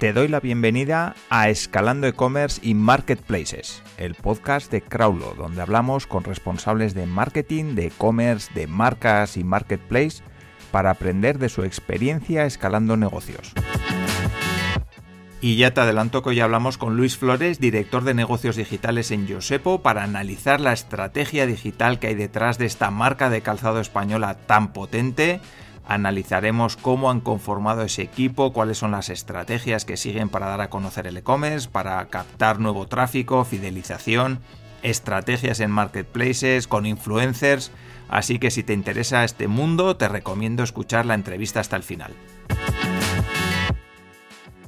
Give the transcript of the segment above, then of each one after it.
Te doy la bienvenida a Escalando e-commerce y Marketplaces, el podcast de Crowlo, donde hablamos con responsables de marketing, de e-commerce, de marcas y marketplace para aprender de su experiencia escalando negocios. Y ya te adelanto que hoy hablamos con Luis Flores, director de negocios digitales en Josepo, para analizar la estrategia digital que hay detrás de esta marca de calzado española tan potente Analizaremos cómo han conformado ese equipo, cuáles son las estrategias que siguen para dar a conocer el e-commerce, para captar nuevo tráfico, fidelización, estrategias en marketplaces, con influencers. Así que si te interesa este mundo, te recomiendo escuchar la entrevista hasta el final.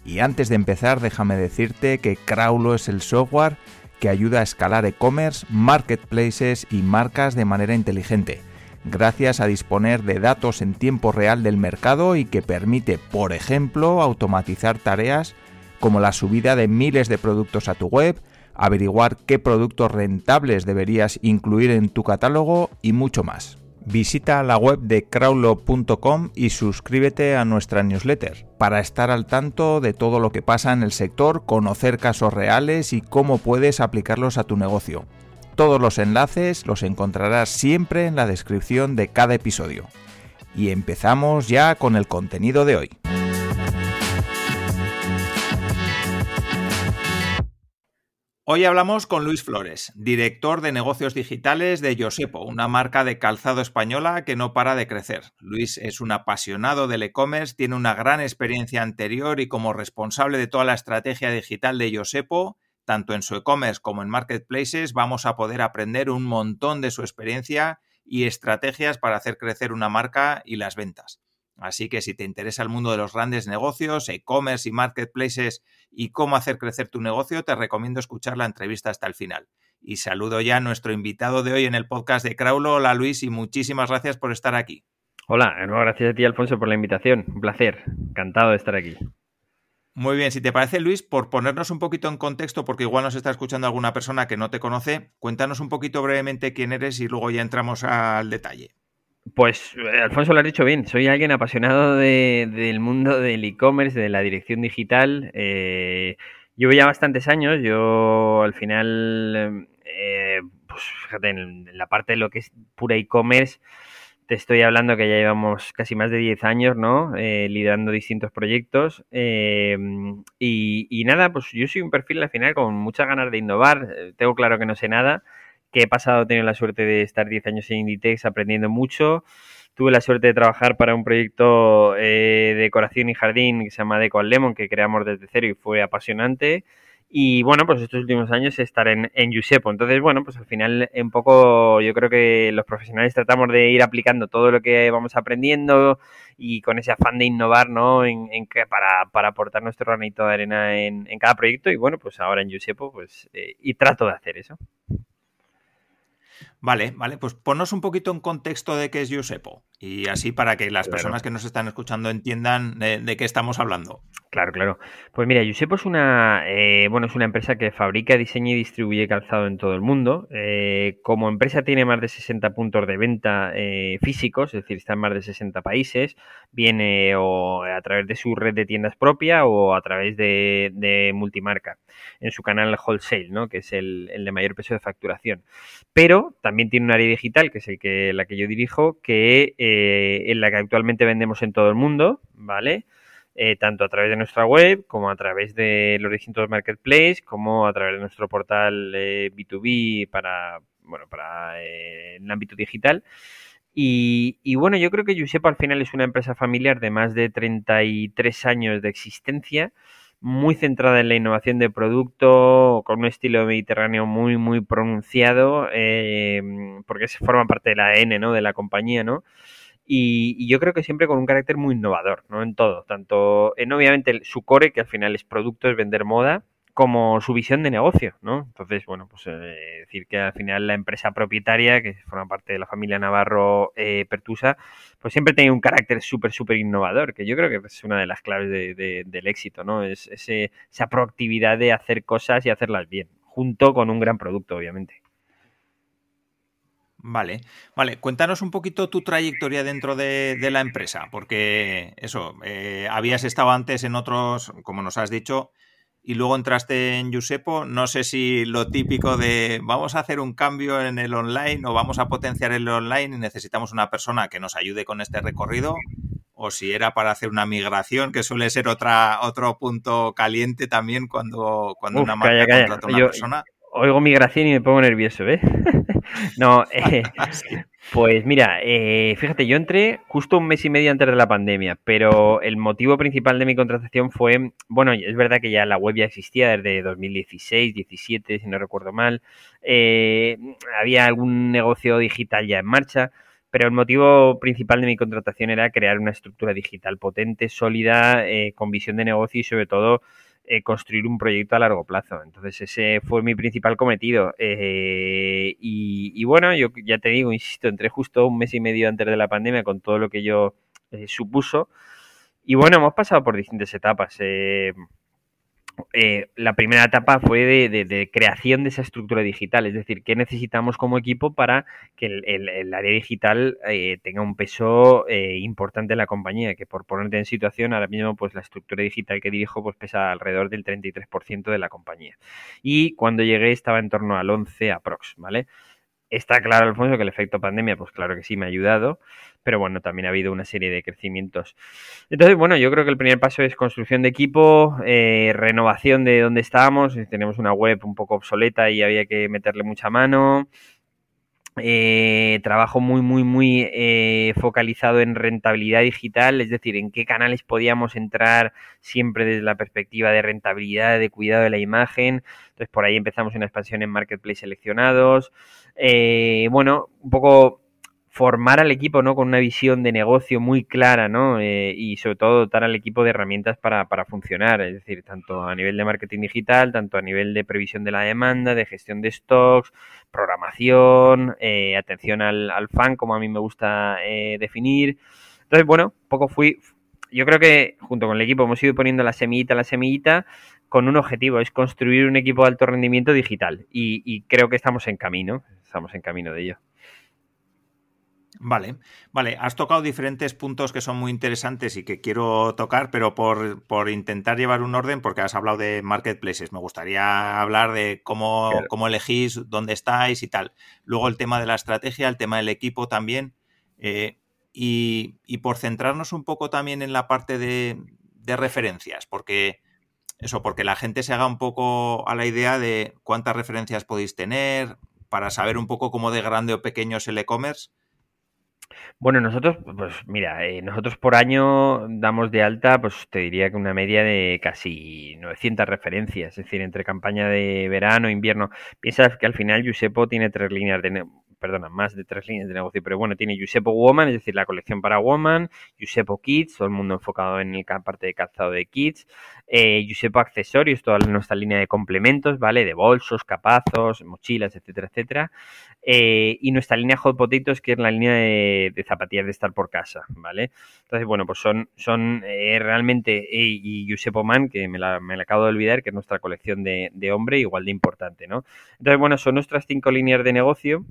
Y antes de empezar, déjame decirte que Crowlo es el software que ayuda a escalar e-commerce, marketplaces y marcas de manera inteligente gracias a disponer de datos en tiempo real del mercado y que permite, por ejemplo, automatizar tareas como la subida de miles de productos a tu web, averiguar qué productos rentables deberías incluir en tu catálogo y mucho más. Visita la web de crowlo.com y suscríbete a nuestra newsletter para estar al tanto de todo lo que pasa en el sector, conocer casos reales y cómo puedes aplicarlos a tu negocio. Todos los enlaces los encontrarás siempre en la descripción de cada episodio. Y empezamos ya con el contenido de hoy. Hoy hablamos con Luis Flores, director de negocios digitales de Josepo, una marca de calzado española que no para de crecer. Luis es un apasionado del e-commerce, tiene una gran experiencia anterior y como responsable de toda la estrategia digital de Josepo, tanto en su e-commerce como en marketplaces, vamos a poder aprender un montón de su experiencia y estrategias para hacer crecer una marca y las ventas. Así que si te interesa el mundo de los grandes negocios, e-commerce y marketplaces y cómo hacer crecer tu negocio, te recomiendo escuchar la entrevista hasta el final. Y saludo ya a nuestro invitado de hoy en el podcast de Craulo. Hola Luis y muchísimas gracias por estar aquí. Hola, gracias a ti Alfonso por la invitación. Un placer, encantado de estar aquí. Muy bien, si te parece Luis, por ponernos un poquito en contexto, porque igual nos está escuchando alguna persona que no te conoce, cuéntanos un poquito brevemente quién eres y luego ya entramos al detalle. Pues eh, Alfonso lo has dicho bien, soy alguien apasionado del mundo del e-commerce, de la dirección digital. Eh, llevo ya bastantes años, yo al final, eh, pues fíjate, en la parte de lo que es pura e-commerce, te estoy hablando que ya llevamos casi más de 10 años, ¿no? Eh, liderando distintos proyectos. Em, y, nada, pues yo soy un perfil al final con muchas ganas de innovar. Eh, tengo claro que no sé nada, que he pasado, he tenido la suerte de estar 10 años en Inditex aprendiendo mucho. Tuve la suerte de trabajar para un proyecto eh, de decoración y jardín que se llama Deco Lemon, que creamos desde cero y fue apasionante. Y bueno, pues estos últimos años estar en, en Yusepo. Entonces, bueno, pues al final un poco yo creo que los profesionales tratamos de ir aplicando todo lo que vamos aprendiendo y con ese afán de innovar, ¿no? En, para, para, aportar nuestro granito de arena en, en, cada proyecto. Y bueno, pues ahora en Yusepo, pues, eh, y trato de hacer eso. Vale, vale, pues ponnos un poquito en contexto de qué es Yusepo y así para que las personas que nos están escuchando entiendan de, qué estamos hablando. Claro, claro. Pues mira, Yusepo es una, eh, bueno, es una empresa que fabrica, diseña y distribuye calzado en todo el mundo. Eh, como empresa tiene más de 60 puntos de venta eh, físicos, es decir, está en más de 60 países. Viene o a través de su red de tiendas propia o a través de, multimarca en su canal wholesale, ¿no? que es el, el de mayor peso de facturación. Pero también tiene un área digital, que es el que, la que yo dirijo, que eh, en la que actualmente vendemos en todo el mundo, ¿vale? Eh, tanto a través de nuestra web como a través de los distintos marketplaces, como a través de nuestro portal B2B eh, para, bueno, para el ámbito digital. Y, y, bueno, yo creo que Giuseppe al final es una empresa familiar de más de 33 años de existencia muy centrada en la innovación de producto, con un estilo mediterráneo muy, muy pronunciado, eh, porque se forma parte de la ADN ¿no? de la compañía, ¿no? Y, yo creo que siempre con un carácter muy innovador, ¿no? En todo, tanto en obviamente su core, que al final es producto, es vender moda, como su visión de negocio, ¿no? Entonces, bueno, pues eh, decir que al final la empresa propietaria, que forma parte de la familia Navarro eh, Pertusa, pues siempre tiene un carácter súper, súper innovador, que yo creo que es una de las claves del éxito, ¿no? Es esa proactividad de hacer cosas y hacerlas bien, junto con un gran producto, obviamente. Vale, vale. Cuéntanos un poquito tu trayectoria dentro de, la empresa, porque eso, eh, habías estado antes en otros, como nos has dicho, y luego entraste en Yusepo. No sé si lo típico de vamos a hacer un cambio en el online o vamos a potenciar el online y necesitamos una persona que nos ayude con este recorrido, o si era para hacer una migración, que suele ser otra, otro punto caliente también cuando, cuando una marca contrata a una persona. Oigo migración y me pongo nervioso, ¿ves? no, eh, pues mira, eh, fíjate, yo entré justo un mes y medio antes de la pandemia, pero el motivo principal de mi contratación fue, bueno, es verdad que ya la web ya existía desde 2016, 17, si no recuerdo mal, eh, había algún negocio digital ya en marcha, pero el motivo principal de mi contratación era crear una estructura digital potente, sólida, con visión de negocio y sobre todo eh, construir un proyecto a largo plazo. Entonces ese fue mi principal cometido. Eh, y, bueno, yo ya te digo, insisto, entré justo un mes y medio antes de la pandemia con todo lo que yo eh, supuso. Y bueno, hemos pasado por distintas etapas. Eh, la primera etapa fue de, creación de esa estructura digital, es decir, qué necesitamos como equipo para que el, área digital eh, tenga un peso eh, importante en la compañía, que por ponerte en situación, ahora mismo pues la estructura digital que dirijo pues pesa alrededor del 33% de la compañía. Y cuando llegué estaba en torno al 11 aprox, ¿vale? Está claro, Alfonso, que el efecto pandemia, pues claro que sí me ha ayudado, pero bueno, también ha habido una serie de crecimientos. Entonces, bueno, yo creo que el primer paso es construcción de equipo, eh, renovación de donde estábamos. Tenemos una web un poco obsoleta y había que meterle mucha mano. Eh, trabajo muy, muy, muy eh, focalizado en rentabilidad digital, es decir, en qué canales podíamos entrar siempre desde la perspectiva de rentabilidad, de cuidado de la imagen. Entonces, por ahí empezamos una expansión en marketplace seleccionados. Eh, bueno, un poco formar al equipo ¿no? con una visión de negocio muy clara ¿no? Eh, y sobre todo dotar al equipo de herramientas para, para, funcionar, es decir, tanto a nivel de marketing digital, tanto a nivel de previsión de la demanda, de gestión de stocks, programación, eh, atención al, fan, como a mí me gusta eh, definir. Entonces, bueno, poco fui, yo creo que junto con el equipo hemos ido poniendo la semillita, la semillita, con un objetivo, es construir un equipo de alto rendimiento digital y creo que estamos en camino, estamos en camino de ello. Vale, vale, has tocado diferentes puntos que son muy interesantes y que quiero tocar, pero por, intentar llevar un orden, porque has hablado de marketplaces, me gustaría hablar de cómo, cómo elegís, dónde estáis y tal. Luego el tema de la estrategia, el tema del equipo también. Eh, y, por centrarnos un poco también en la parte de, de referencias, porque eso, porque la gente se haga un poco a la idea de cuántas referencias podéis tener, para saber un poco cómo de grande o pequeño es el e-commerce bueno, nosotros, pues mira, eh, nosotros por año damos de alta, pues te diría que una media de casi 900 referencias, es decir, entre campaña de verano, invierno. Piensas que al final Yusepo tiene tres líneas de, perdona, más de tres líneas de negocio, pero bueno, tiene Yusepo Woman, es decir, la colección para Woman, Yusepo Kids, todo el mundo enfocado en la parte de calzado de Kids, eh, Yusepo Accesorios, toda nuestra línea de complementos, ¿vale? De bolsos, capazos, mochilas, etcétera, etcétera. Eh, y nuestra línea Hot Potatoes, que es la línea de, zapatillas de estar por casa, ¿vale? Entonces, bueno, pues son, son eh, realmente, y Yusepo Man, que me la, me la, acabo de olvidar, que es nuestra colección de, de hombre, igual de importante, ¿no? Entonces, bueno, son nuestras cinco líneas de negocio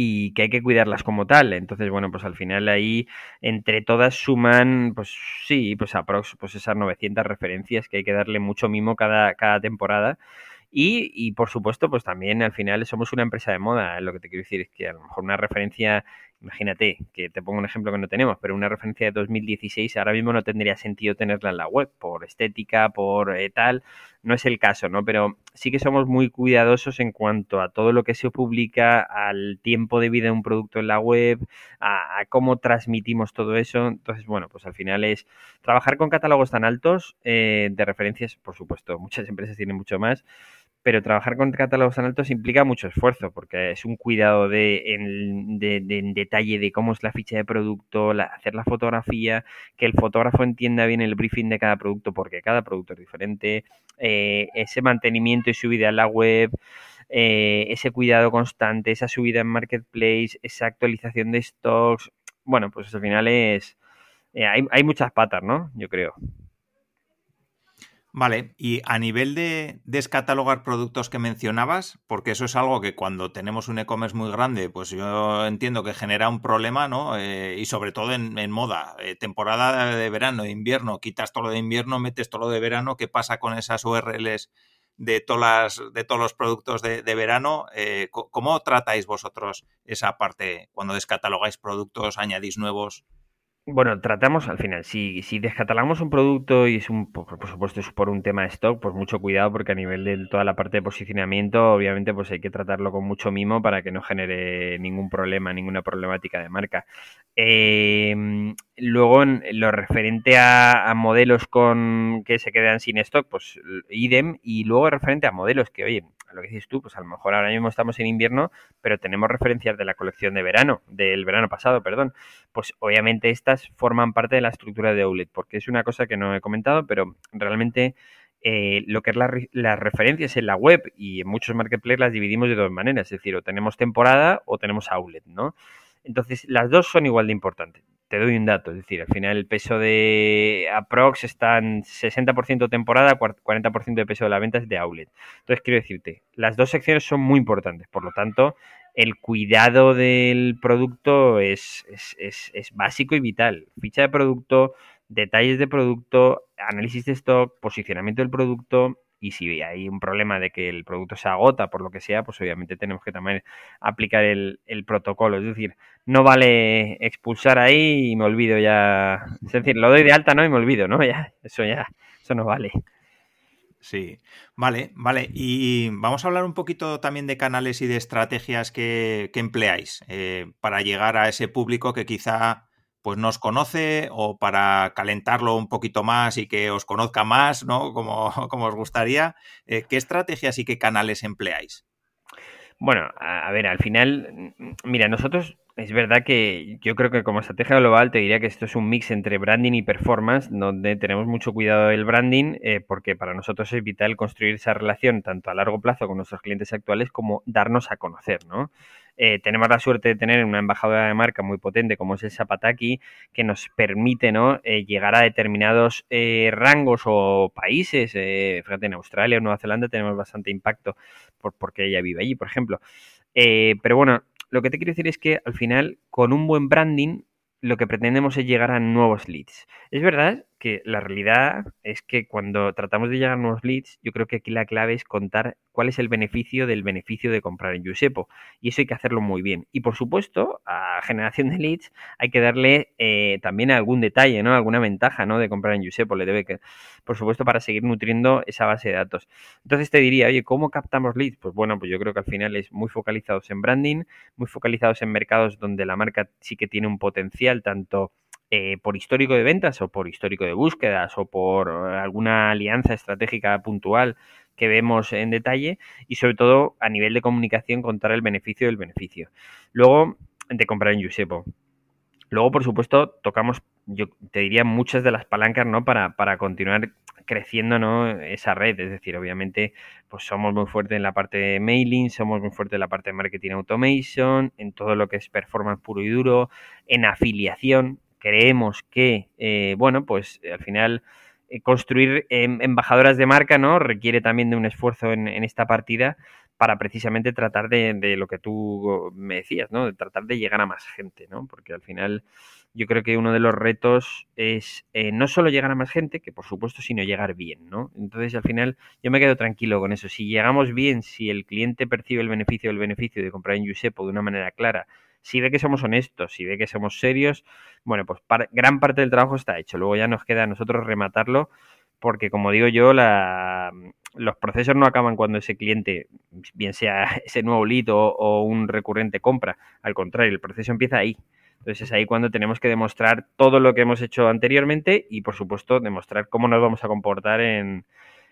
y que hay que cuidarlas como tal. Entonces, bueno, pues al final ahí entre todas suman, pues sí, pues aprox, pues esas 900 referencias que hay que darle mucho mimo cada, cada temporada. Y, y, por supuesto, pues también al final somos una empresa de moda. Lo que te quiero decir es que a lo mejor una referencia Imagínate, que te pongo un ejemplo que no tenemos, pero una referencia de 2016 ahora mismo no tendría sentido tenerla en la web por estética, por eh, tal. No es el caso, ¿no? Pero sí que somos muy cuidadosos en cuanto a todo lo que se publica, al tiempo de vida de un producto en la web, a, cómo transmitimos todo eso. Entonces, bueno, pues al final es trabajar con catálogos tan altos de referencias, por supuesto, muchas empresas tienen mucho más pero trabajar con catálogos tan altos implica mucho esfuerzo, porque es un cuidado de, en, detalle de cómo es la ficha de producto, hacer la fotografía, que el fotógrafo entienda bien el briefing de cada producto, porque cada producto es diferente, eh, ese mantenimiento y subida a la web, eh, ese cuidado constante, esa subida en marketplace, esa actualización de stocks, bueno, pues al final es... Eh, hay, hay muchas patas, ¿no? Yo creo. Vale, y a nivel de descatalogar productos que mencionabas, porque eso es algo que cuando tenemos un e-commerce muy grande, pues yo entiendo que genera un problema, ¿no? Eh, y sobre todo en, moda, eh, temporada de verano, de invierno, quitas todo lo de invierno, metes todo lo de verano, ¿qué pasa con esas URLs de, todas de todos los productos de, verano? Eh, ¿Cómo tratáis vosotros esa parte cuando descatalogáis productos, añadís nuevos? Bueno, tratamos al final, si, si descatalogamos un producto y es un, por, supuesto es por un tema de stock, pues mucho cuidado porque a nivel de toda la parte de posicionamiento, obviamente pues hay que tratarlo con mucho mimo para que no genere ningún problema, ninguna problemática de marca. Em, luego, en lo referente a, a, modelos con que se quedan sin stock, pues idem, y luego referente a modelos que, oye, lo que dices tú, pues a lo mejor ahora mismo estamos en invierno, pero tenemos referencias de la colección de verano, del verano pasado, perdón. Pues obviamente estas forman parte de la estructura de Outlet, porque es una cosa que no he comentado, pero realmente eh, lo que es las referencias en la web y en muchos marketplaces las dividimos de dos maneras, es decir, o tenemos temporada o tenemos outlet, ¿no? Entonces, las dos son igual de importantes te doy un dato, es decir, al final el peso de Aprox está en 60% temporada, 40% de peso de la venta es de outlet. Entonces, quiero decirte, las dos secciones son muy importantes, por lo tanto, el cuidado del producto es, es, es básico y vital. Ficha de producto, detalles de producto, análisis de stock, posicionamiento del producto, y si hay un problema de que el producto se agota por lo que sea, pues obviamente tenemos que también aplicar el, protocolo. Es decir, no vale expulsar ahí y me olvido ya. Es decir, lo doy de alta, ¿no? Y me olvido, ¿no? Ya, eso ya, eso no vale. Sí, vale, vale. Y vamos a hablar un poquito también de canales y de estrategias que, empleáis eh, para llegar a ese público que quizá pues nos conoce o para calentarlo un poquito más y que os conozca más, ¿no? Como, como os gustaría. Eh, ¿Qué estrategias y qué canales empleáis? Bueno, a, ver, al final, mira, nosotros es verdad que yo creo que como estrategia global te diría que esto es un mix entre branding y performance, donde tenemos mucho cuidado del branding, eh, porque para nosotros es vital construir esa relación tanto a largo plazo con nuestros clientes actuales como darnos a conocer, ¿no? Eh, tenemos la suerte de tener una embajadora de marca muy potente como es el Zapataki, que nos permite ¿no? Eh, llegar a determinados eh, rangos o países. fíjate, en Australia o Nueva Zelanda tenemos bastante impacto por, porque ella vive allí, por ejemplo. pero bueno, lo que te quiero decir es que al final, con un buen branding, lo que pretendemos es llegar a nuevos leads. Es verdad que la realidad es que cuando tratamos de llegar a nuevos leads, yo creo que aquí la clave es contar cuál es el beneficio del beneficio de comprar en Yusepo. Y eso hay que hacerlo muy bien. Y por supuesto, a generación de leads hay que darle eh, también algún detalle, ¿no? Alguna ventaja, ¿no? De comprar en Yusepo. Le debe que, por supuesto, para seguir nutriendo esa base de datos. Entonces te diría, oye, ¿cómo captamos leads? Pues bueno, pues yo creo que al final es muy focalizados en branding, muy focalizados en mercados donde la marca sí que tiene un potencial, tanto eh, por histórico de ventas o por histórico de búsquedas o por eh, alguna alianza estratégica puntual que vemos en detalle y sobre todo a nivel de comunicación contar el beneficio del beneficio. Luego, de comprar en Yusepo. Luego, por supuesto, tocamos, yo te diría, muchas de las palancas, ¿no? Para, para continuar creciendo, ¿no? Esa red. Es decir, obviamente, pues somos muy fuertes en la parte de mailing, somos muy fuertes en la parte de marketing automation, en todo lo que es performance puro y duro, en afiliación creemos que, eh, bueno, pues al final eh, construir em, embajadoras de marca, ¿no? Requiere también de un esfuerzo en, esta partida para precisamente tratar de, lo que tú me decías, ¿no? De tratar de llegar a más gente, ¿no? Porque al final yo creo que uno de los retos es eh, no solo llegar a más gente, que por supuesto, sino llegar bien, ¿no? Entonces al final yo me quedo tranquilo con eso. Si llegamos bien, si el cliente percibe el beneficio del beneficio de comprar en Yusepo de una manera clara, si ve que somos honestos, si ve que somos serios, bueno, pues gran parte del trabajo está hecho. Luego ya nos queda a nosotros rematarlo, porque como digo yo, los procesos no acaban cuando ese cliente, bien sea ese nuevo lead o, un recurrente compra. Al contrario, el proceso empieza ahí. Entonces es ahí cuando tenemos que demostrar todo lo que hemos hecho anteriormente y, por supuesto, demostrar cómo nos vamos a comportar en,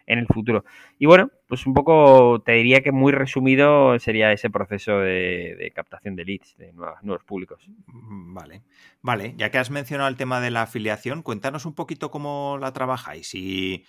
en el futuro. Y bueno, pues un poco te diría que muy resumido sería ese proceso de, captación de leads, de nuevos públicos. Mm, vale, vale. Ya que has mencionado el tema de la afiliación, cuéntanos un poquito cómo la trabajáis. Si,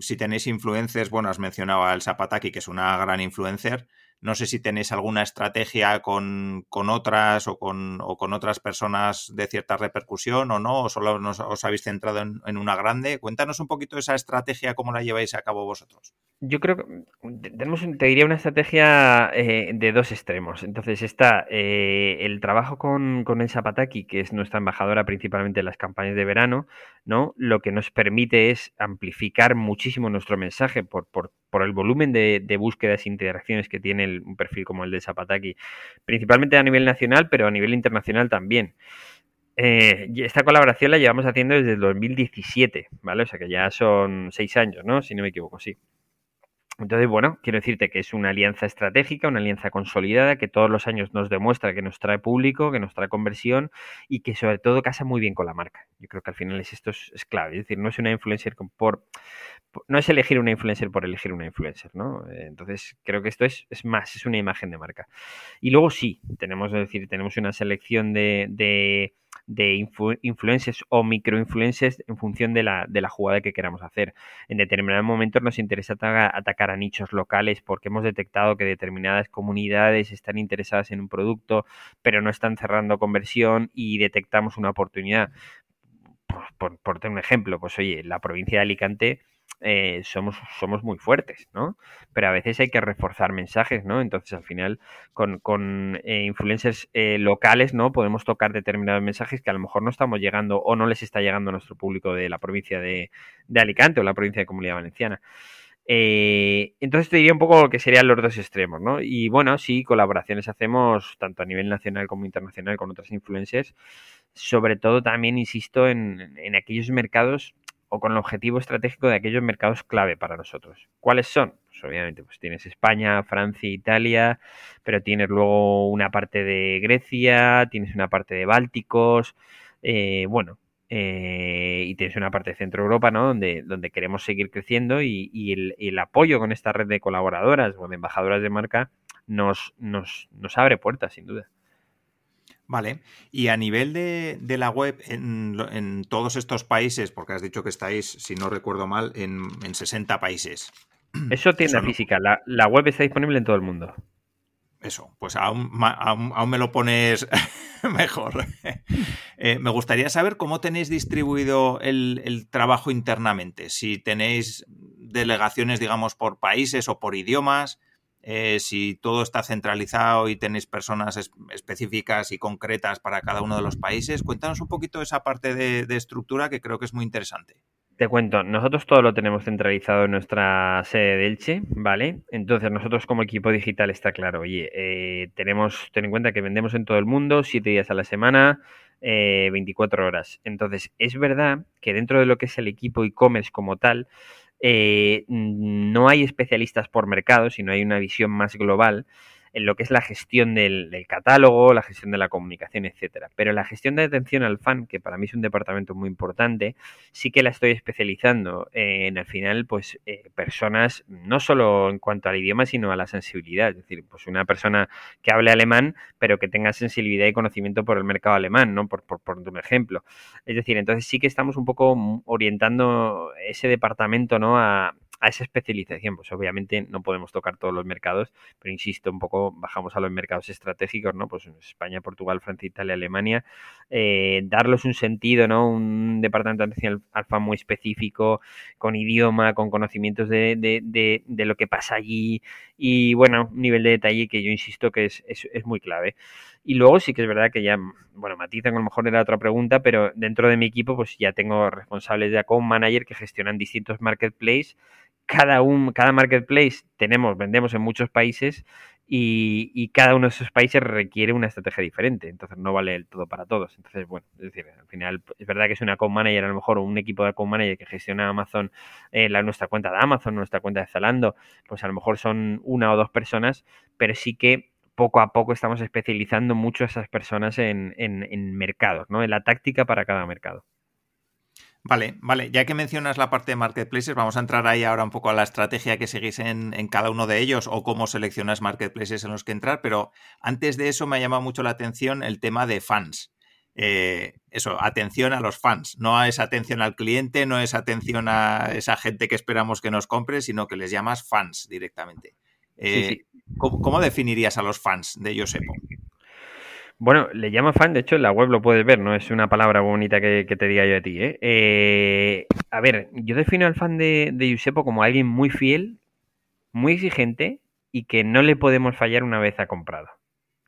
si tenéis influencers, bueno, has mencionado al Zapataki, que es una gran influencer. No sé si tenéis alguna estrategia con, otras o con, o con, otras personas de cierta repercusión o no, o solo os habéis centrado en, una grande. Cuéntanos un poquito esa estrategia, cómo la lleváis a cabo vosotros. Yo creo que mm, tenemos, te diría, una estrategia eh, de dos extremos. Entonces está eh, el trabajo con, con el Zapataki, que es nuestra embajadora principalmente en las campañas de verano, ¿no? Lo que nos permite es amplificar muchísimo nuestro mensaje por, por por el volumen de, búsquedas e interacciones que tiene un perfil como el de Zapataki, principalmente a nivel nacional, pero a nivel internacional también. Eh, esta colaboración la llevamos haciendo desde el 2017, ¿vale? O sea que ya son seis años, ¿no? Si no me equivoco, sí. Entonces, bueno, quiero decirte que es una alianza estratégica, una alianza consolidada, que todos los años nos demuestra que nos trae público, que nos trae conversión y que sobre todo casa muy bien con la marca. Yo creo que al final es, esto es, clave. Es decir, no es una influencer por, no es elegir una influencer por elegir una influencer, ¿no? Eh, entonces, creo que esto es, es más, es una imagen de marca. Y luego sí, tenemos, decir, tenemos una selección de de influencers o microinfluencers en función de la, de la jugada que queramos hacer. En determinados momentos nos interesa atacar a nichos locales porque hemos detectado que determinadas comunidades están interesadas en un producto, pero no están cerrando conversión y detectamos una oportunidad. Por, por, tener un ejemplo, pues oye, la provincia de Alicante eh, somos, somos muy fuertes, ¿no? Pero a veces hay que reforzar mensajes, ¿no? Entonces, al final, con, con eh, influencers eh, locales, ¿no? Podemos tocar determinados mensajes que a lo mejor no estamos llegando o no les está llegando a nuestro público de la provincia de, Alicante o la provincia de Comunidad Valenciana. entonces te diría un poco que serían los dos extremos, ¿no? Y bueno, sí, colaboraciones hacemos tanto a nivel nacional como internacional con otras influencers. Sobre todo también, insisto, en, en aquellos mercados o con el objetivo estratégico de aquellos mercados clave para nosotros. ¿Cuáles son? Pues obviamente pues tienes España, Francia, Italia, pero tienes luego una parte de Grecia, tienes una parte de Bálticos, eh, bueno, eh, y tienes una parte de Centro Europa, ¿no? Donde, donde queremos seguir creciendo y, el, el, apoyo con esta red de colaboradoras o de embajadoras de marca nos, nos abre puertas, sin duda. Vale, y a nivel de, la web en, todos estos países, porque has dicho que estáis, si no recuerdo mal, en, 60 países. Eso tiene física, la, web está disponible en todo el mundo. Eso, pues aún, aún, me lo pones mejor. Eh, me gustaría saber cómo tenéis distribuido el, el trabajo internamente, si tenéis delegaciones, digamos, por países o por idiomas. Eh, si todo está centralizado y tenéis personas específicas y concretas para cada uno de los países. Cuéntanos un poquito esa parte de, estructura que creo que es muy interesante. Te cuento, nosotros todo lo tenemos centralizado en nuestra sede de Elche, ¿vale? Entonces nosotros como equipo digital está claro, oye, eh, tenemos, ten en cuenta que vendemos en todo el mundo, siete días a la semana, 24 eh, horas. Entonces es verdad que dentro de lo que es el equipo e-commerce como tal, eh, no hay especialistas por mercado, sino hay una visión más global en lo que es la gestión del, catálogo, la gestión de la comunicación, etcétera. Pero la gestión de atención al fan, que para mí es un departamento muy importante, sí que la estoy especializando en al final, pues eh, personas no solo en cuanto al idioma, sino a la sensibilidad. Es decir, pues una persona que hable alemán, pero que tenga sensibilidad y conocimiento por el mercado alemán, ¿no? Por, por, por un ejemplo. Es decir, entonces sí que estamos un poco orientando ese departamento, ¿no? A, a esa especialización. Pues obviamente no podemos tocar todos los mercados, pero insisto, un poco bajamos a los mercados estratégicos, ¿no? Pues España, Portugal, Francia, Italia, Alemania, eh, darles un sentido, ¿no? Un departamento de atención alfa muy específico, con idioma, con conocimientos de, de, lo que pasa allí y, bueno, un nivel de detalle que yo insisto que es, es, es muy clave. Y luego sí que es verdad que ya, bueno, matizan, a lo mejor era otra pregunta, pero dentro de mi equipo pues ya tengo responsables de account manager que gestionan distintos marketplaces cada, un, cada marketplace tenemos, vendemos en muchos países y, cada uno de esos países requiere una estrategia diferente, entonces no vale el todo para todos. Entonces, bueno, es decir, al final es verdad que es un account manager, a lo mejor un equipo de account manager que gestiona Amazon, eh, la, nuestra cuenta de Amazon, nuestra cuenta de Zalando, pues a lo mejor son una o dos personas, pero sí que poco a poco estamos especializando mucho a esas personas en, en, en mercados, ¿no? En la táctica para cada mercado. Vale, vale. Ya que mencionas la parte de marketplaces, vamos a entrar ahí ahora un poco a la estrategia que seguís en, cada uno de ellos o cómo seleccionas marketplaces en los que entrar, pero antes de eso me ha llamado mucho la atención el tema de fans. Eh, eso, atención a los fans. No es atención al cliente, no es atención a esa gente que esperamos que nos compre, sino que les llamas fans directamente. Eh, ¿cómo, definirías a los fans de Yosepo? Bueno, le llamo fan, de hecho en la web lo puedes ver, no es una palabra bonita que, te diga yo a ti. ¿eh? ¿eh? a ver, yo defino al fan de, de Giuseppe como alguien muy fiel, muy exigente y que no le podemos fallar una vez ha comprado.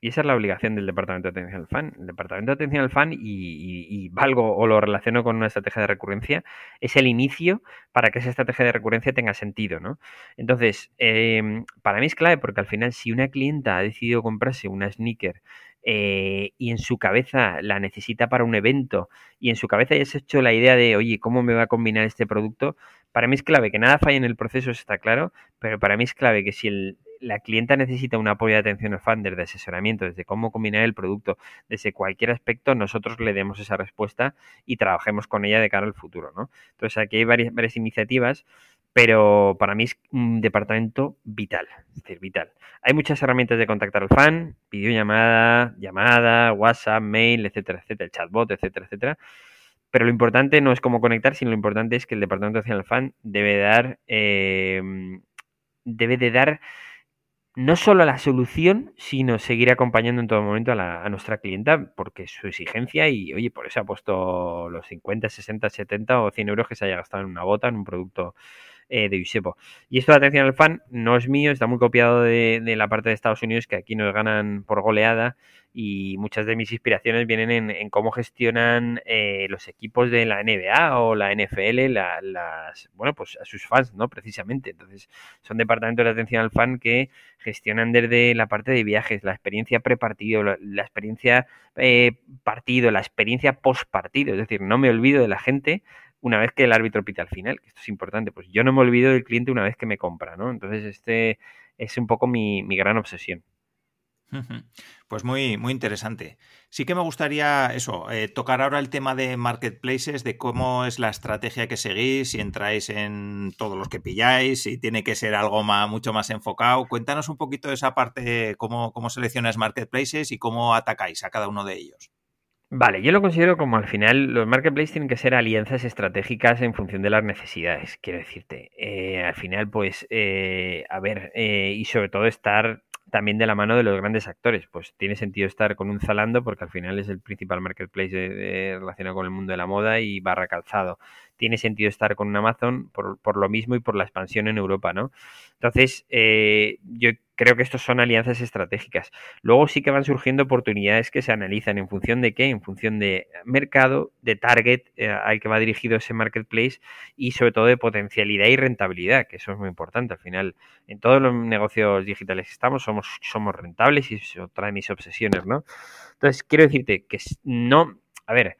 Y esa es la obligación del Departamento de Atención al Fan. El Departamento de Atención al Fan, y, valgo o lo relaciono con una estrategia de recurrencia, es el inicio para que esa estrategia de recurrencia tenga sentido. ¿no? Entonces, em, para mí es clave porque al final si una clienta ha decidido comprarse una sneaker eh, y en su cabeza la necesita para un evento y en su cabeza ya se ha hecho la idea de, oye, ¿cómo me va a combinar este producto? Para mí es clave que nada falle en el proceso, está claro, pero para mí es clave que si el, la clienta necesita un apoyo de atención al fan desde asesoramiento, desde cómo combinar el producto, desde cualquier aspecto, nosotros le demos esa respuesta y trabajemos con ella de cara al futuro, ¿no? Entonces aquí hay varias, varias iniciativas, pero para mí es un departamento vital, es decir, vital. Hay muchas herramientas de contactar al fan, videollamada, llamada, WhatsApp, mail, etcétera, etcétera, chatbot, etcétera, etcétera. Pero lo importante no es cómo conectar, sino lo importante es que el departamento de atención al fan debe dar, eh, debe de dar no solo la solución, sino seguir acompañando en todo momento a, nuestra clienta, porque su exigencia y, oye, por eso ha puesto los 50, 60, 70 o 100 euros que se haya gastado en una bota, en un producto eh, de Yusepo. Y esto de atención al fan no es mío, está muy copiado de, de la parte de Estados Unidos, que aquí nos ganan por goleada y muchas de mis inspiraciones vienen en, cómo gestionan eh, los equipos de la NBA o la NFL, las, bueno, pues a sus fans, ¿no? Precisamente. Entonces, son departamentos de atención al fan que gestionan desde la parte de viajes, la experiencia prepartido, la, la experiencia eh, partido, la experiencia post partido. Es decir, no me olvido de la gente una vez que el árbitro pita al final, que esto es importante, pues yo no me olvido del cliente una vez que me compra, ¿no? Entonces, este es un poco mi gran obsesión. Pues muy, muy interesante. Sí que me gustaría eso, eh, tocar ahora el tema de marketplaces, de cómo es la estrategia que seguís, si entráis en todos los que pilláis, si tiene que ser algo mucho más enfocado. Cuéntanos un poquito de esa parte, cómo, cómo seleccionas marketplaces y cómo atacáis a cada uno de ellos. Vale, yo lo considero como al final los marketplaces tienen que ser alianzas estratégicas en función de las necesidades, quiero decirte. Eh, al final, pues, eh, a ver, y sobre todo estar también de la mano de los grandes actores. Pues tiene sentido estar con un Zalando porque al final es el principal marketplace relacionado con el mundo de la moda y barra calzado. Tiene sentido estar con un Amazon por, por lo mismo y por la expansión en Europa, ¿no? Entonces, eh, yo creo que estos son alianzas estratégicas. Luego sí que van surgiendo oportunidades que se analizan en función de qué, en función de mercado, de target eh, al que va dirigido ese marketplace y sobre todo de potencialidad y rentabilidad, que eso es muy importante. Al final, en todos los negocios digitales que estamos, somos, somos rentables y eso trae mis obsesiones, ¿no? Entonces, quiero decirte que no, a ver,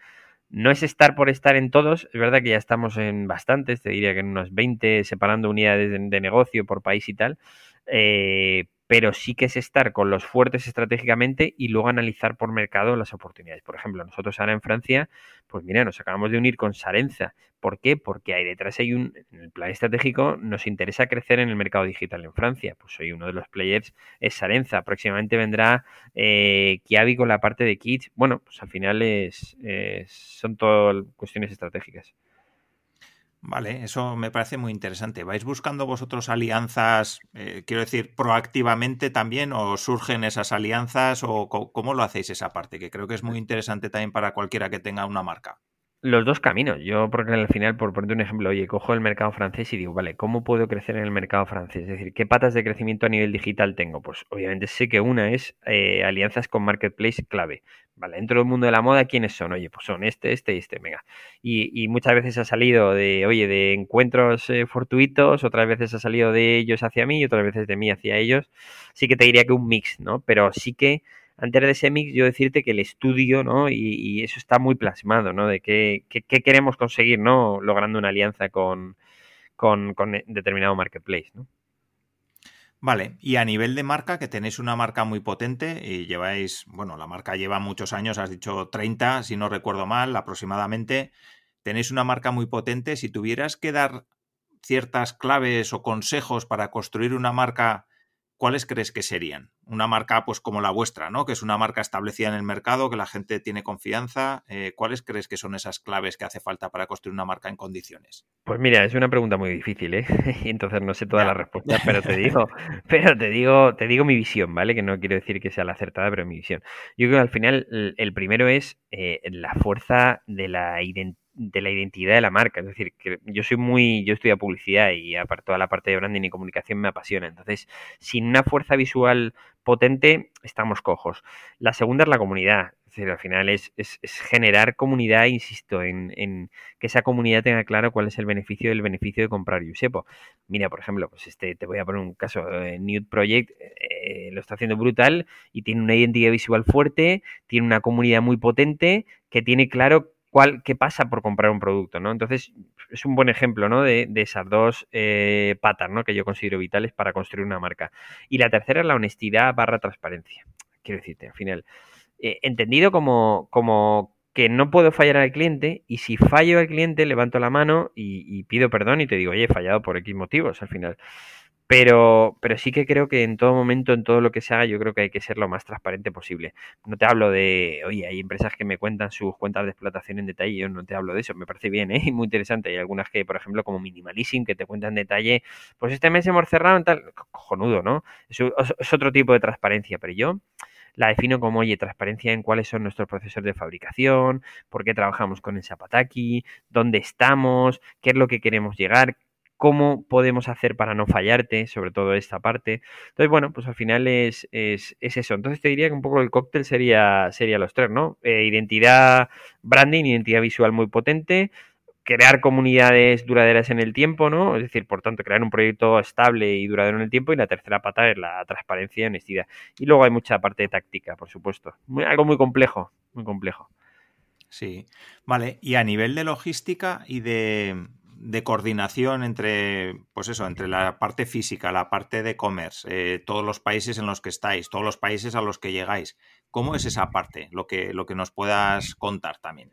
no es estar por estar en todos, es verdad que ya estamos en bastantes, te diría que en unos 20 separando unidades de, negocio por país y tal, eh, pero sí que es estar con los fuertes estratégicamente y luego analizar por mercado las oportunidades. Por ejemplo, nosotros ahora en Francia, pues mira, nos acabamos de unir con Sarenza. ¿Por qué? Porque hay detrás hay un, plan estratégico nos interesa crecer en el mercado digital en Francia. Pues soy uno de los players, es Sarenza. Próximamente vendrá eh, con la parte de kits. Bueno, pues al final es, son todas cuestiones estratégicas. Vale, eso me parece muy interesante. ¿Vais buscando vosotros alianzas, eh, quiero decir, proactivamente también o surgen esas alianzas o cómo lo hacéis esa parte? Que creo que es muy interesante también para cualquiera que tenga una marca. Los dos caminos. Yo, porque al final, por ponerte un ejemplo, oye, cojo el mercado francés y digo, vale, ¿cómo puedo crecer en el mercado francés? Es decir, ¿qué patas de crecimiento a nivel digital tengo? Pues obviamente sé que una es eh, alianzas con marketplace clave. Vale, dentro del mundo de la moda, ¿quiénes son? Oye, pues son este, este y este, venga. Y, muchas veces ha salido de, oye, de encuentros eh, fortuitos, otras veces ha salido de ellos hacia mí y otras veces de mí hacia ellos. Sí que te diría que un mix, ¿no? Pero sí que antes de ese mix, yo decirte que el estudio, ¿no? Y, eso está muy plasmado, ¿no? De qué, queremos conseguir, ¿no? Logrando una alianza con, con, determinado marketplace, ¿no? Vale, y a nivel de marca, que tenéis una marca muy potente y lleváis, bueno, la marca lleva muchos años, has dicho 30, si no recuerdo mal, aproximadamente. Tenéis una marca muy potente. Si tuvieras que dar ciertas claves o consejos para construir una marca ¿cuáles crees que serían? Una marca pues como la vuestra, ¿no? Que es una marca establecida en el mercado, que la gente tiene confianza. Eh, ¿Cuáles crees que son esas claves que hace falta para construir una marca en condiciones? Pues mira, es una pregunta muy difícil, ¿eh? Entonces no sé todas las respuestas, pero te digo, pero te digo, te digo mi visión, ¿vale? Que no quiero decir que sea la acertada, pero mi visión. Yo creo que al final el primero es eh, la fuerza de la identidad de la identidad de la marca. Es decir, que yo soy muy, yo estudio publicidad y aparte toda la parte de branding y comunicación me apasiona. Entonces, sin una fuerza visual potente, estamos cojos. La segunda es la comunidad. Es decir, al final es, es, generar comunidad, insisto, en, en, que esa comunidad tenga claro cuál es el beneficio del beneficio de comprar Yusepo. Mira, por ejemplo, pues este, te voy a poner un caso, eh, Nude Project eh, lo está haciendo brutal y tiene una identidad visual fuerte, tiene una comunidad muy potente, que tiene claro cuál, qué pasa por comprar un producto, ¿no? Entonces, es un buen ejemplo, ¿no? De, esas dos eh, patas, ¿no? Que yo considero vitales para construir una marca. Y la tercera es la honestidad barra transparencia. Quiero decirte, al final, eh, entendido como, como que no puedo fallar al cliente y si fallo al cliente levanto la mano y, y pido perdón y te digo, oye, he fallado por X motivos al final. Pero, pero sí que creo que en todo momento, en todo lo que se haga, yo creo que hay que ser lo más transparente posible. No te hablo de, oye, hay empresas que me cuentan sus cuentas de explotación en detalle, yo no te hablo de eso, me parece bien, ¿eh? muy interesante. Hay algunas que, por ejemplo, como Minimalism, que te cuentan en detalle, pues este mes hemos cerrado en tal, cojonudo, ¿no? Es, es otro tipo de transparencia, pero yo la defino como, oye, transparencia en cuáles son nuestros procesos de fabricación, por qué trabajamos con el Zapataki, dónde estamos, qué es lo que queremos llegar, cómo podemos hacer para no fallarte, sobre todo esta parte. Entonces, bueno, pues al final es, es, eso. Entonces te diría que un poco el cóctel sería, sería los tres, ¿no? Eh, identidad branding, identidad visual muy potente, crear comunidades duraderas en el tiempo, ¿no? Es decir, por tanto, crear un proyecto estable y duradero en el tiempo. Y la tercera pata es la transparencia y honestidad. Y luego hay mucha parte de táctica, por supuesto. algo muy complejo, muy complejo. Sí, vale. Y a nivel de logística y de, de coordinación entre, pues eso, entre la parte física, la parte de e-commerce, eh, todos los países en los que estáis, todos los países a los que llegáis. ¿Cómo es esa parte? Lo que, lo que nos puedas contar también.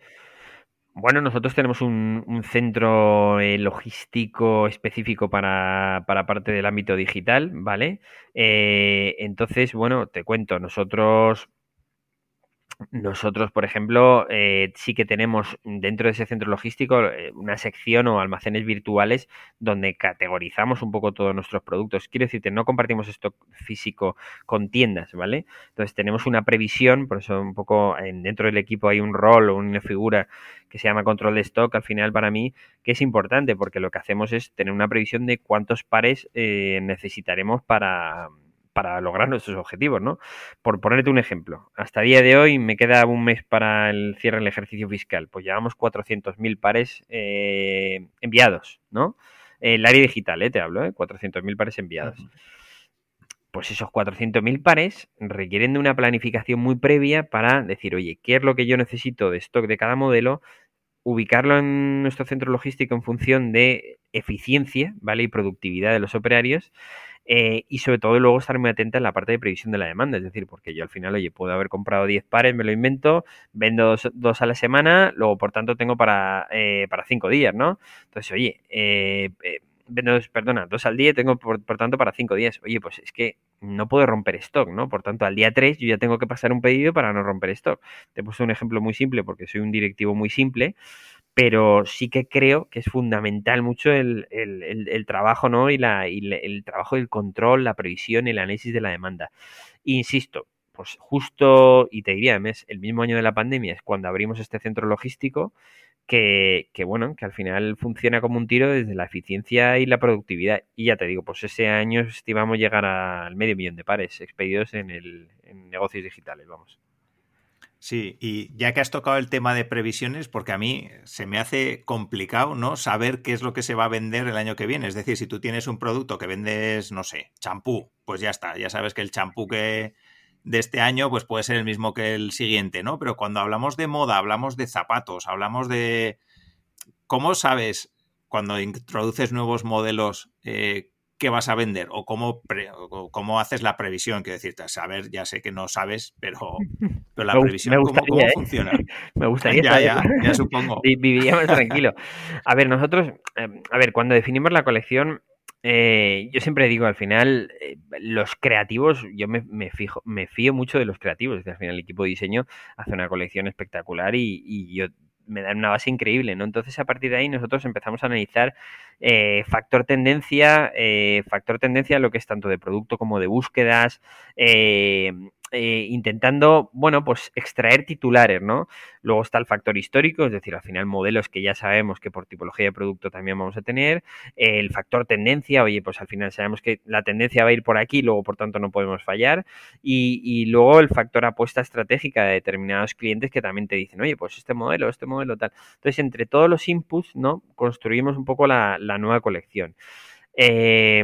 Bueno, nosotros tenemos un, centro eh, logístico específico para, para, parte del ámbito digital, ¿vale? Eh, entonces, bueno, te cuento, nosotros nosotros, por ejemplo, eh, sí que tenemos dentro de ese centro logístico eh, una sección o almacenes virtuales donde categorizamos un poco todos nuestros productos. Quiero decirte, no compartimos stock físico con tiendas, ¿vale? Entonces tenemos una previsión, por eso un poco dentro del equipo hay un rol o una figura que se llama control de stock, al final para mí, que es importante porque lo que hacemos es tener una previsión de cuántos pares eh, necesitaremos para para lograr nuestros objetivos, ¿no? Por ponerte un ejemplo, hasta día de hoy me queda un mes para el cierre del ejercicio fiscal, pues llevamos 400.000 pares eh, enviados, ¿no? El área digital, ¿eh? Te hablo, ¿eh? 400.000 pares enviados. Pues esos 400.000 pares requieren de una planificación muy previa para decir, oye, ¿qué es lo que yo necesito de stock de cada modelo? ubicarlo en nuestro centro logístico en función de eficiencia, ¿vale? Y productividad de los operarios eh, y sobre todo luego estar muy atenta en la parte de previsión de la demanda, es decir, porque yo al final, oye, puedo haber comprado 10 pares, me lo invento, vendo dos, a la semana, luego por tanto tengo para, eh, para 5 días, ¿no? Entonces, oye, eh, vendo, perdona, dos al día, tengo por, por, tanto para 5 días. Oye, pues es que no puedo romper stock, ¿no? Por tanto, al día 3 yo ya tengo que pasar un pedido para no romper stock. Te he puesto un ejemplo muy simple porque soy un directivo muy simple, pero sí que creo que es fundamental mucho el, trabajo, ¿no? Y, la, el trabajo del control, la previsión, el análisis de la demanda. Insisto, pues justo, y te diría, mes, el mismo año de la pandemia es cuando abrimos este centro logístico que, que, bueno, que al final funciona como un tiro desde la eficiencia y la productividad. Y ya te digo, pues ese año estimamos llegar al medio millón de pares expedidos en, el, en negocios digitales, vamos. Sí, y ya que has tocado el tema de previsiones, porque a mí se me hace complicado, ¿no? Saber qué es lo que se va a vender el año que viene. Es decir, si tú tienes un producto que vendes, no sé, champú, pues ya está, ya sabes que el champú que de este año pues puede ser el mismo que el siguiente, ¿no? Pero cuando hablamos de moda, hablamos de zapatos, hablamos de... ¿Cómo sabes cuando introduces nuevos modelos eh, qué vas a vender o cómo, cómo haces la previsión. Quiero decirte, saber, ya sé que no sabes, pero, pero la previsión, ¿cómo, ¿eh? funciona? me gustaría. ya, ya, ya supongo. Viviríamos tranquilo. A ver, nosotros, em, a ver, cuando definimos la colección, eh, yo siempre digo, al final, eh, los creativos, yo me, fijo, me fío mucho de los creativos. al final el equipo de diseño hace una colección espectacular y, y yo me dan una base increíble, ¿no? Entonces, a partir de ahí, nosotros empezamos a analizar eh, factor tendencia, eh, factor tendencia, lo que es tanto de producto como de búsquedas, eh, intentando, bueno, pues extraer titulares, ¿no? Luego está el factor histórico, es decir, al final modelos que ya sabemos que por tipología de producto también vamos a tener. el factor tendencia, oye, pues al final sabemos que la tendencia va a ir por aquí, luego por tanto no podemos fallar. Y, luego el factor apuesta estratégica de determinados clientes que también te dicen, oye, pues este modelo, este modelo tal. Entonces, entre todos los inputs, ¿no? Construimos un poco la, la nueva colección. Eh,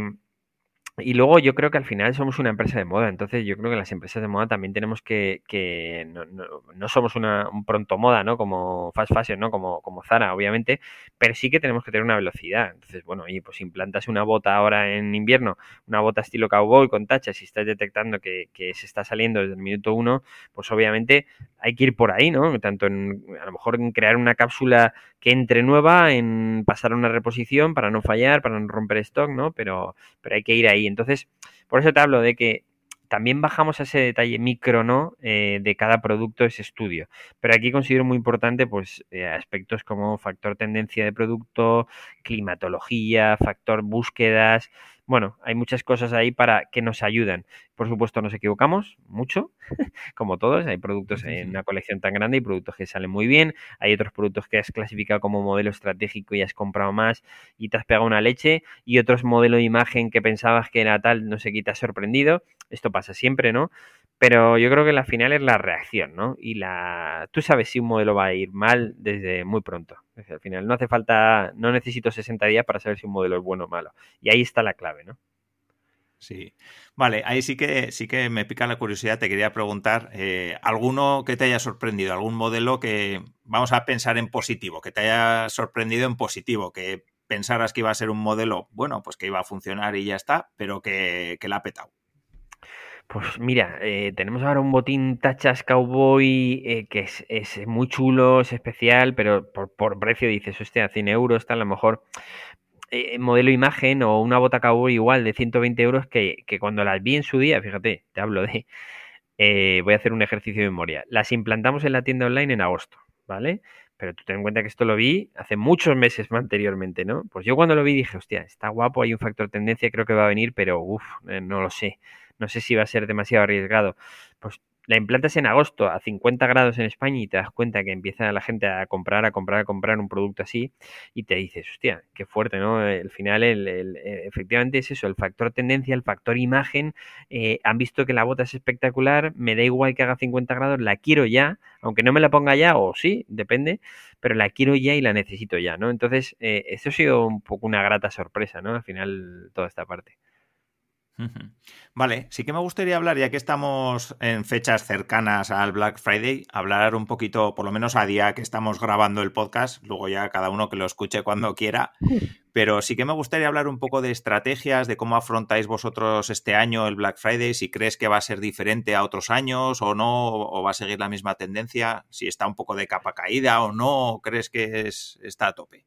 y luego yo creo que al final somos una empresa de moda, entonces yo creo que las empresas de moda también tenemos que, que no, no, somos una, un pronto moda, ¿no? Como fast fashion, ¿no? Como, como Zara, obviamente, pero sí que tenemos que tener una velocidad. Entonces, bueno, y pues implantas una bota ahora en invierno, una bota estilo cowboy con tachas y estás detectando que, que se está saliendo desde el minuto uno, pues obviamente hay que ir por ahí, ¿no? Tanto en, a lo mejor en crear una cápsula que entre nueva, en pasar una reposición para no fallar, para no romper stock, ¿no? Pero, pero hay que ir ahí entonces, por eso te hablo de que también bajamos a ese detalle micro, ¿no? Eh, de cada producto ese estudio. Pero aquí considero muy importante, pues, eh, aspectos como factor tendencia de producto, climatología, factor búsquedas, bueno, hay muchas cosas ahí para que nos ayudan. Por supuesto, nos equivocamos mucho, como todos. Hay productos en una colección tan grande y productos que salen muy bien. Hay otros productos que has clasificado como modelo estratégico y has comprado más y te has pegado una leche. Y otros modelo de imagen que pensabas que era tal, no sé qué, te has sorprendido. Esto pasa siempre, ¿no? Pero yo creo que la final es la reacción, ¿no? Y la. Tú sabes si un modelo va a ir mal desde muy pronto. al final no hace falta. No necesito 60 días para saber si un modelo es bueno o malo. Y ahí está la clave, ¿no? Sí. Vale, ahí sí que sí que me pica la curiosidad. Te quería preguntar, eh, ¿alguno que te haya sorprendido? ¿Algún modelo que vamos a pensar en positivo, que te haya sorprendido en positivo, que pensaras que iba a ser un modelo, bueno, pues que iba a funcionar y ya está, pero que, que la ha petado? Pues mira, eh, tenemos ahora un botín Tachas Cowboy eh, que es, muy chulo, es especial, pero por, precio dices, hostia, 100 euros, está a lo mejor eh, modelo imagen o una bota Cowboy igual de 120 euros que, que cuando las vi en su día, fíjate, te hablo de, voy a hacer un ejercicio de memoria, las implantamos en la tienda online en agosto, ¿vale? Pero tú ten en cuenta que esto lo vi hace muchos meses anteriormente, ¿no? Pues yo cuando lo vi dije, hostia, está guapo, hay un factor tendencia, creo que va a venir, pero uff, no lo sé no sé si va a ser demasiado arriesgado. Pues la implantas en agosto a 50 grados en España y te das cuenta que empieza la gente a comprar, a comprar, a comprar un producto así y te dices, hostia, qué fuerte, ¿no? Al final, el, eh, efectivamente es eso, el factor tendencia, el factor imagen, eh, han visto que la bota es espectacular, me da igual que haga 50 grados, la quiero ya, aunque no me la ponga ya, o sí, depende, pero la quiero ya y la necesito ya, ¿no? Entonces, eh, esto ha sido un poco una grata sorpresa, ¿no? Al final, toda esta parte. Vale, sí que me gustaría hablar, ya que estamos en fechas cercanas al Black Friday, hablar un poquito, por lo menos a día que estamos grabando el podcast, luego ya cada uno que lo escuche cuando quiera, pero sí que me gustaría hablar un poco de estrategias, de cómo afrontáis vosotros este año el Black Friday, si crees que va a ser diferente a otros años o no, o va a seguir la misma tendencia, si está un poco de capa caída o no, crees que es, está a tope.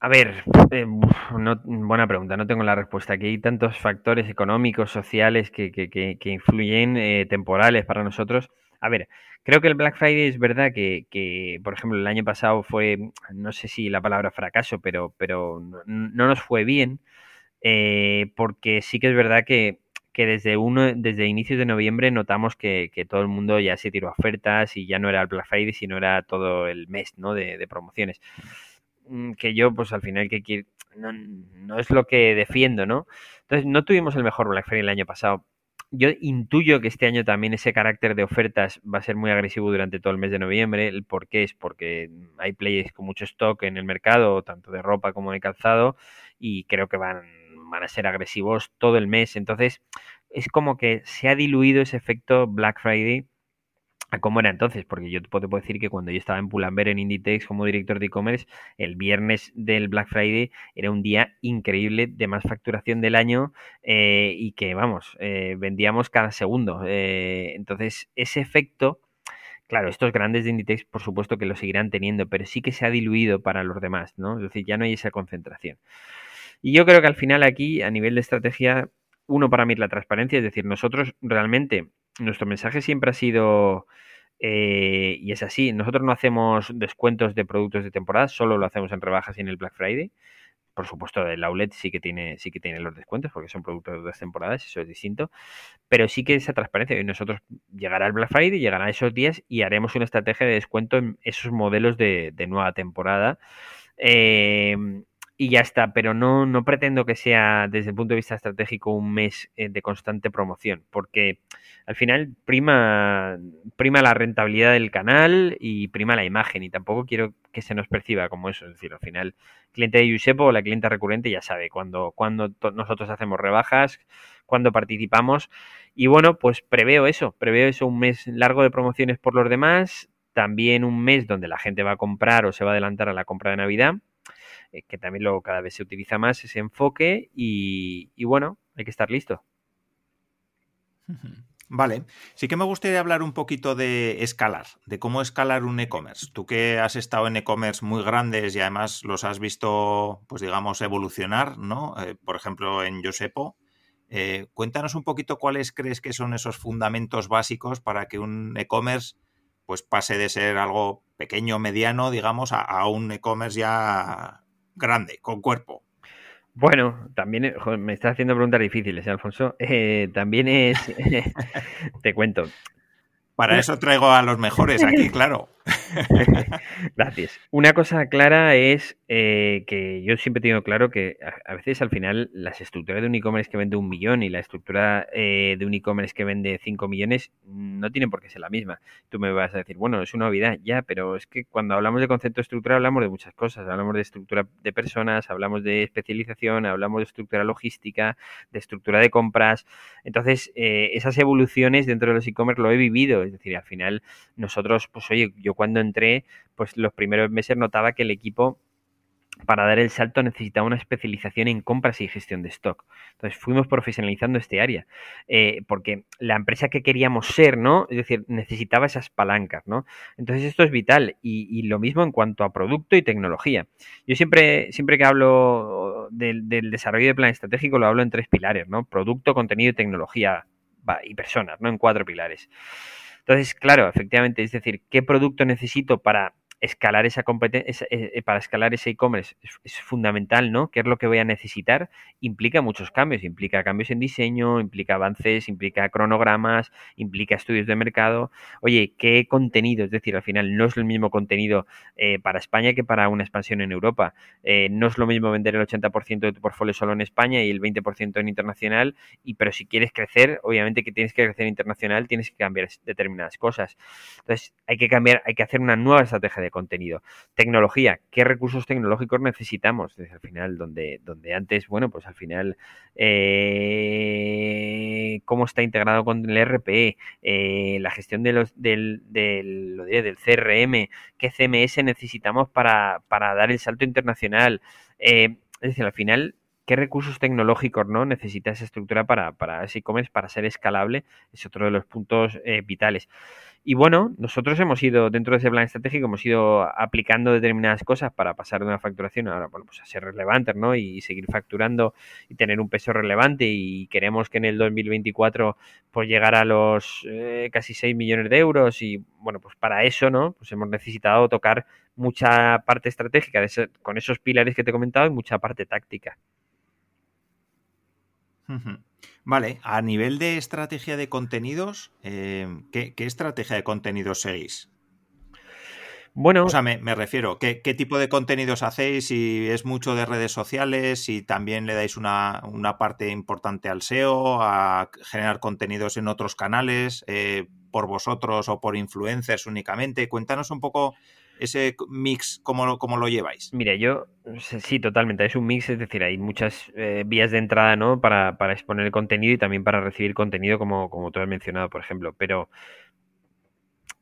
A ver, eh, buena pregunta, no tengo la respuesta. Aquí hay tantos factores económicos, sociales que, que, que, influyen, eh, temporales para nosotros. A ver, creo que el Black Friday es verdad que, por ejemplo, el año pasado fue, no sé si la palabra fracaso, pero, pero no, nos fue bien, eh, porque sí que es verdad que, desde uno, desde inicios de noviembre notamos que, todo el mundo ya se tiró ofertas y ya no era el Black Friday, sino era todo el mes ¿no? de promociones. Mm, que yo, pues al final, que no, no, es lo que defiendo, ¿no? Entonces, no tuvimos el mejor Black Friday el año pasado. Yo intuyo que este año también ese carácter de ofertas va a ser muy agresivo durante todo el mes de noviembre. ¿El por qué? Es porque hay players con mucho stock en el mercado, tanto de ropa como de calzado, y creo que van, van a ser agresivos todo el mes. Entonces, es como que se ha diluido ese efecto Black Friday a cómo era entonces, porque yo te puedo decir que cuando yo estaba en Pull&Bear en Inditex como director de e-commerce, el viernes del Black Friday era un día increíble de más facturación del año eh, y que, vamos, eh, vendíamos cada segundo. Eh, entonces, ese efecto, claro, estos grandes de Inditex, por supuesto que lo seguirán teniendo, pero sí que se ha diluido para los demás, ¿no? Es decir, ya no hay esa concentración. Y yo creo que al final aquí, a nivel de estrategia, uno para mí es la transparencia, es decir, nosotros realmente, nuestro mensaje siempre ha sido, eh, y es así, nosotros no hacemos descuentos de productos de temporada, solo lo hacemos en rebajas y en el Black Friday. Por supuesto, el outlet sí que tiene, sí que tiene los descuentos porque son productos de dos temporadas, eso es distinto. Pero sí que esa transparencia. Y nosotros llegará el Black Friday, llegará esos días y haremos una estrategia de descuento en esos modelos de, nueva temporada. Eh, y ya está, pero no, no pretendo que sea desde el punto de vista estratégico un mes eh, de constante promoción, porque al final prima, prima la rentabilidad del canal y prima la imagen y tampoco quiero que se nos perciba como eso, es decir, al final el cliente de Yusepo o la clienta recurrente ya sabe cuando, cuando nosotros hacemos rebajas, cuando participamos y bueno, pues preveo eso, preveo eso, un mes largo de promociones por los demás, también un mes donde la gente va a comprar o se va a adelantar a la compra de Navidad eh, que también luego cada vez se utiliza más ese enfoque y, bueno, hay que estar listo. Vale, sí que me gustaría hablar un poquito de escalar, de cómo escalar un e-commerce. Tú que has estado en e-commerce muy grandes y además los has visto, pues digamos, evolucionar, ¿no? Eh, por ejemplo, en Josepo. Eh, cuéntanos un poquito cuáles crees que son esos fundamentos básicos para que un e-commerce pues pase de ser algo pequeño, mediano, digamos, a un e-commerce ya grande, con cuerpo. Bueno, también me estás haciendo preguntas difíciles, ¿eh, Alfonso. Eh, también es, te cuento, para eso traigo a los mejores aquí, claro. Gracias. Una cosa clara es eh, que yo siempre tengo claro que a, veces al final las estructuras de un e-commerce que vende un millón y la estructura eh, de un e-commerce que vende cinco millones no tienen por qué ser la misma. Tú me vas a decir, bueno, es una novedad, ya, pero es que cuando hablamos de concepto de estructura hablamos de muchas cosas. Hablamos de estructura de personas, hablamos de especialización, hablamos de estructura logística, de estructura de compras. Entonces, eh, esas evoluciones dentro de los e-commerce lo he vivido es decir, al final nosotros, pues oye, yo cuando entré, pues los primeros meses notaba que el equipo para dar el salto necesitaba una especialización en compras y gestión de stock. Entonces fuimos profesionalizando este área, eh, porque la empresa que queríamos ser, ¿no? Es decir, necesitaba esas palancas, ¿no? Entonces esto es vital y, lo mismo en cuanto a producto y tecnología. Yo siempre, siempre que hablo del, del desarrollo de plan estratégico lo hablo en tres pilares, ¿no? Producto, contenido y tecnología y personas, ¿no? En cuatro pilares. Entonces, claro, efectivamente, es decir, ¿qué producto necesito para escalar esa competencia, eh, eh, para escalar ese e-commerce es, fundamental, ¿no? ¿Qué es lo que voy a necesitar? Implica muchos cambios, implica cambios en diseño, implica avances, implica cronogramas, implica estudios de mercado. Oye, ¿qué contenido? Es decir, al final no es el mismo contenido eh, para España que para una expansión en Europa. no es lo mismo vender el 80% de tu portfolio solo en España y el 20% en internacional, y pero si quieres crecer, obviamente que tienes que crecer internacional, tienes que cambiar determinadas cosas. Entonces, hay que cambiar, hay que hacer una nueva estrategia de contenido. Tecnología, ¿qué recursos tecnológicos necesitamos? Desde al final, donde, donde antes, bueno, pues al final, eh, cómo está integrado con el RP, eh, la gestión de los, del, del CRM, qué CMS necesitamos para, para dar el salto internacional. Eh, es decir, al final, qué recursos tecnológicos no necesita esa estructura para, para ese e-commerce, para ser escalable, es otro de los puntos vitales. Y bueno, nosotros hemos ido, dentro de ese plan estratégico, hemos ido aplicando determinadas cosas para pasar de una facturación ahora, bueno, pues a ser relevantes, ¿no? Y seguir facturando y tener un peso relevante. Y queremos que en el 2024 pues llegar a los eh, casi 6 millones de euros. Y bueno, pues para eso, ¿no? Pues hemos necesitado tocar mucha parte estratégica con esos pilares que te he comentado y mucha parte táctica. Vale, a nivel de estrategia de contenidos, eh, ¿qué, estrategia de contenidos seguís? Bueno. O sea, me, refiero, ¿qué, tipo de contenidos hacéis? Si es mucho de redes sociales, si también le dais una, parte importante al SEO, a generar contenidos en otros canales, eh, por vosotros o por influencers únicamente. Cuéntanos un poco ese mix, ¿cómo cómo lo lleváis? Mira, yo sí, totalmente. Es un mix, es decir, hay muchas eh, vías de entrada ¿no? para, exponer el contenido y también para recibir contenido, como, como tú has mencionado, por ejemplo. Pero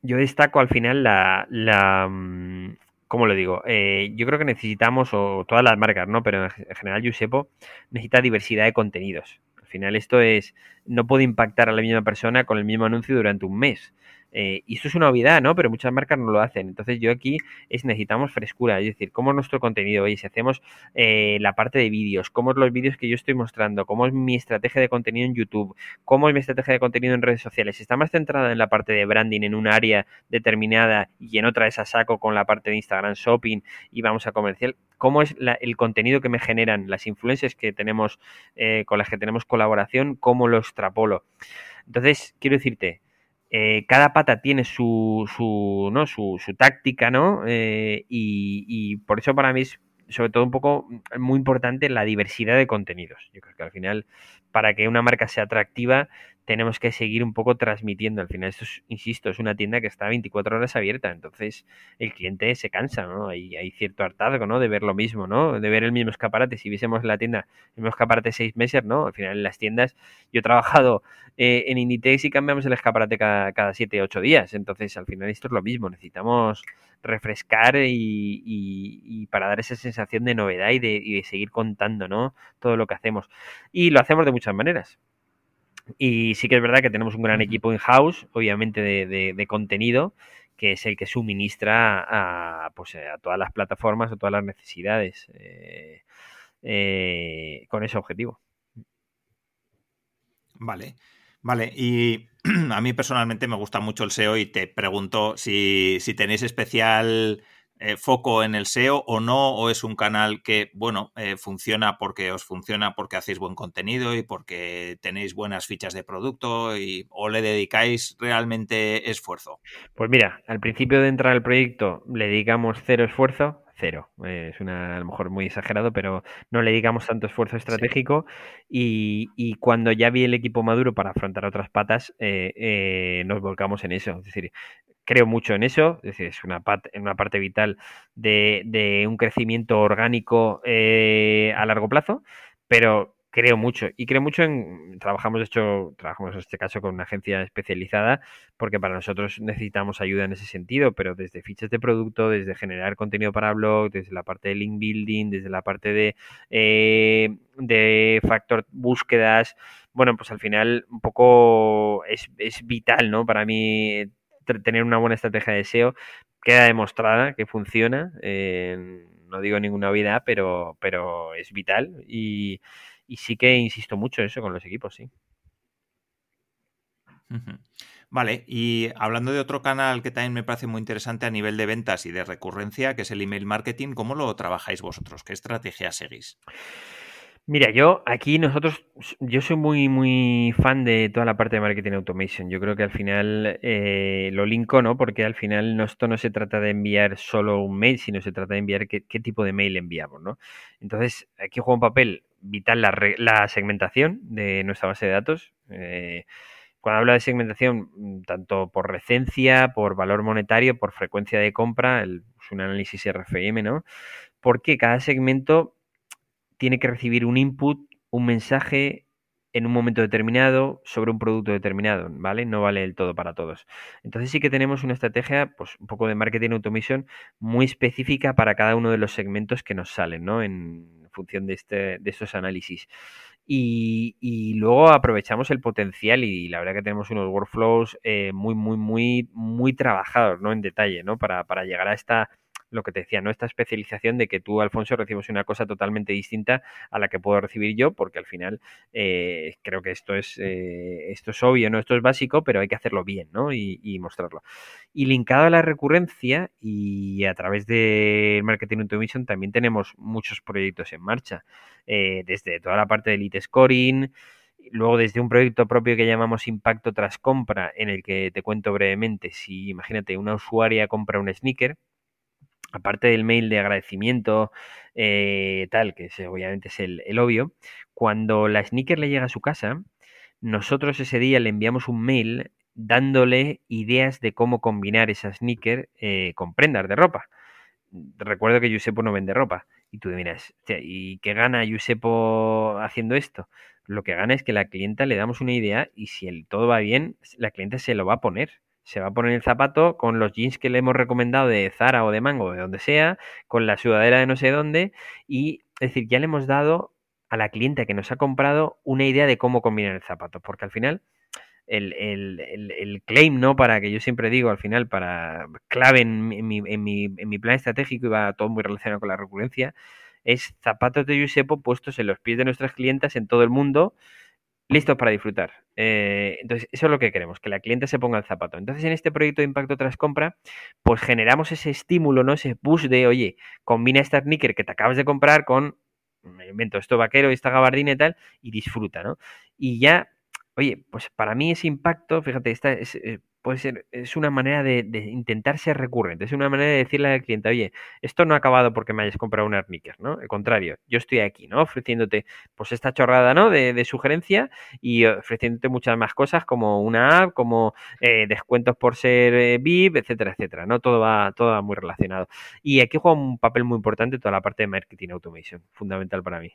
yo destaco al final la. la mm, ¿Cómo lo digo? Eh, yo creo que necesitamos, o todas las marcas, ¿no? Pero en general, Yusepo necesita diversidad de contenidos. Al final, esto es. No puede impactar a la misma persona con el mismo anuncio durante un mes. Eh, y esto es una novedad, ¿no? Pero muchas marcas no lo hacen. Entonces yo aquí es necesitamos frescura, es decir, cómo es nuestro contenido, oye, si hacemos eh, la parte de vídeos, cómo es los vídeos que yo estoy mostrando, cómo es mi estrategia de contenido en YouTube, cómo es mi estrategia de contenido en redes sociales. Está más centrada en la parte de branding en un área determinada y en otra esa saco con la parte de Instagram Shopping y vamos a comercial, cómo es el contenido que me generan las influencias que tenemos eh, con las que tenemos colaboración, cómo lo extrapolo. Entonces, quiero decirte, eh, cada pata tiene su, su, ¿no? su, su táctica, ¿no? Eh, y, y, por eso para mí es sobre todo un poco muy importante la diversidad de contenidos. Yo creo que al final, para que una marca sea atractiva, tenemos que seguir un poco transmitiendo. Al final, esto es, insisto, es una tienda que está 24 horas abierta, entonces el cliente se cansa, ¿no? Hay, hay cierto hartazgo, ¿no? De ver lo mismo, ¿no? De ver el mismo escaparate. Si viésemos la tienda el mismo escaparate seis meses, ¿no? Al final, en las tiendas, yo he trabajado eh, en Inditex y cambiamos el escaparate cada, cada siete, ocho días. Entonces, al final, esto es lo mismo. Necesitamos refrescar y, para dar esa sensación de novedad y de, y de seguir contando, ¿no? Todo lo que hacemos. Y lo hacemos de muchas maneras. Y sí que es verdad que tenemos un gran equipo in-house, obviamente de, de, contenido, que es el que suministra a, pues, a todas las plataformas o todas las necesidades eh, eh, con ese objetivo. Vale, vale. Y a mí personalmente me gusta mucho el SEO y te pregunto si, si tenéis especial eh, foco en el SEO o no, o es un canal que, bueno, eh, funciona porque os funciona porque hacéis buen contenido y porque tenéis buenas fichas de producto y, o le dedicáis realmente esfuerzo? Pues mira, al principio de entrar al proyecto le dedicamos cero esfuerzo, cero. Eh, es una, a lo mejor muy exagerado, pero no le dedicamos tanto esfuerzo estratégico y, y, cuando ya vi el equipo maduro para afrontar otras patas, eh, eh, nos volcamos en eso. Es decir, creo mucho en eso, es una, parte, una parte vital de, de un crecimiento orgánico eh, a largo plazo, pero creo mucho y creo mucho en trabajamos de hecho trabajamos en este caso con una agencia especializada porque para nosotros necesitamos ayuda en ese sentido pero desde fichas de producto desde generar contenido para blog desde la parte de link building desde la parte de eh, de factor búsquedas bueno pues al final un poco es, es vital no para mí tener una buena estrategia de SEO queda demostrada que funciona. Eh, no digo ninguna novedad, pero, pero es vital y, y, sí que insisto mucho eso con los equipos, sí. Vale, y hablando de otro canal que también me parece muy interesante a nivel de ventas y de recurrencia, que es el email marketing, ¿cómo lo trabajáis vosotros? ¿Qué estrategia seguís? Mira, yo aquí nosotros, yo soy muy, muy fan de toda la parte de marketing automation. Yo creo que al final eh, lo linko, ¿no? Porque al final no, esto no se trata de enviar solo un mail, sino se trata de enviar qué, tipo de mail enviamos, ¿no? Entonces, aquí juega un papel vital la, segmentación de nuestra base de datos. Eh, cuando hablo de segmentación, mm, tanto por recencia, por valor monetario, por frecuencia de compra, es un análisis RFM, ¿no? Porque cada segmento tiene que recibir un input, un mensaje en un momento determinado sobre un producto determinado, ¿vale? No vale el todo para todos. Entonces sí que tenemos una estrategia, pues un poco de marketing automation muy específica para cada uno de los segmentos que nos salen, ¿no? En función de, este, de estos análisis. Y, luego aprovechamos el potencial y la verdad que tenemos unos workflows eh, muy, muy, muy, muy trabajados, ¿no? En detalle, ¿no? Para llegar a esta lo que te decía, ¿no? Esta especialización de que tú, Alfonso, recibes una cosa totalmente distinta a la que puedo recibir yo, porque al final eh, creo que esto es, eh, esto es obvio, ¿no? Esto es básico, pero hay que hacerlo bien, ¿no? Y, mostrarlo. Y linkado a la recurrencia y a través de Marketing Automation también tenemos muchos proyectos en marcha, eh, desde toda la parte de Elite Scoring, luego desde un proyecto propio que llamamos Impacto tras compra, en el que te cuento brevemente, si imagínate una usuaria compra un sneaker, aparte del mail de agradecimiento, eh, tal, que es, obviamente es el, el, obvio, cuando la sneaker le llega a su casa, nosotros ese día le enviamos un mail dándole ideas de cómo combinar esa sneaker eh, con prendas de ropa. Recuerdo que Yusepo no vende ropa. Y tú miras, ¿y qué gana Yusepo haciendo esto? Lo que gana es que la clienta le damos una idea y si el todo va bien, la clienta se lo va a poner se va a poner el zapato con los jeans que le hemos recomendado de Zara o de Mango de donde sea, con la sudadera de no sé dónde y es decir, ya le hemos dado a la clienta que nos ha comprado una idea de cómo combinar el zapato, porque al final el, claim, ¿no? Para que yo siempre digo al final, para clave en mi, en mi, en mi plan estratégico y va todo muy relacionado con la recurrencia, es zapatos de Yusepo puestos en los pies de nuestras clientas en todo el mundo, listos para disfrutar. Eh, entonces, eso es lo que queremos, que la cliente se ponga el zapato. Entonces, en este proyecto de impacto tras compra, pues generamos ese estímulo, ¿no? Ese push de, oye, combina esta sneaker que te acabas de comprar con, me invento esto vaquero esta gabardina y tal, y disfruta, ¿no? Y ya Oye, pues para mí ese impacto, fíjate, esta es, eh, puede ser, es una manera de, intentar ser recurrente, es una manera de decirle al cliente, oye, esto no ha acabado porque me hayas comprado una sneakers, ¿no? Al contrario, yo estoy aquí, ¿no? Ofreciéndote, pues esta chorrada, ¿no? De, sugerencia y ofreciéndote muchas más cosas como una app, como eh, descuentos por ser eh, VIP, etcétera, etcétera, ¿no? Todo va, todo va muy relacionado. Y aquí juega un papel muy importante toda la parte de marketing automation, fundamental para mí.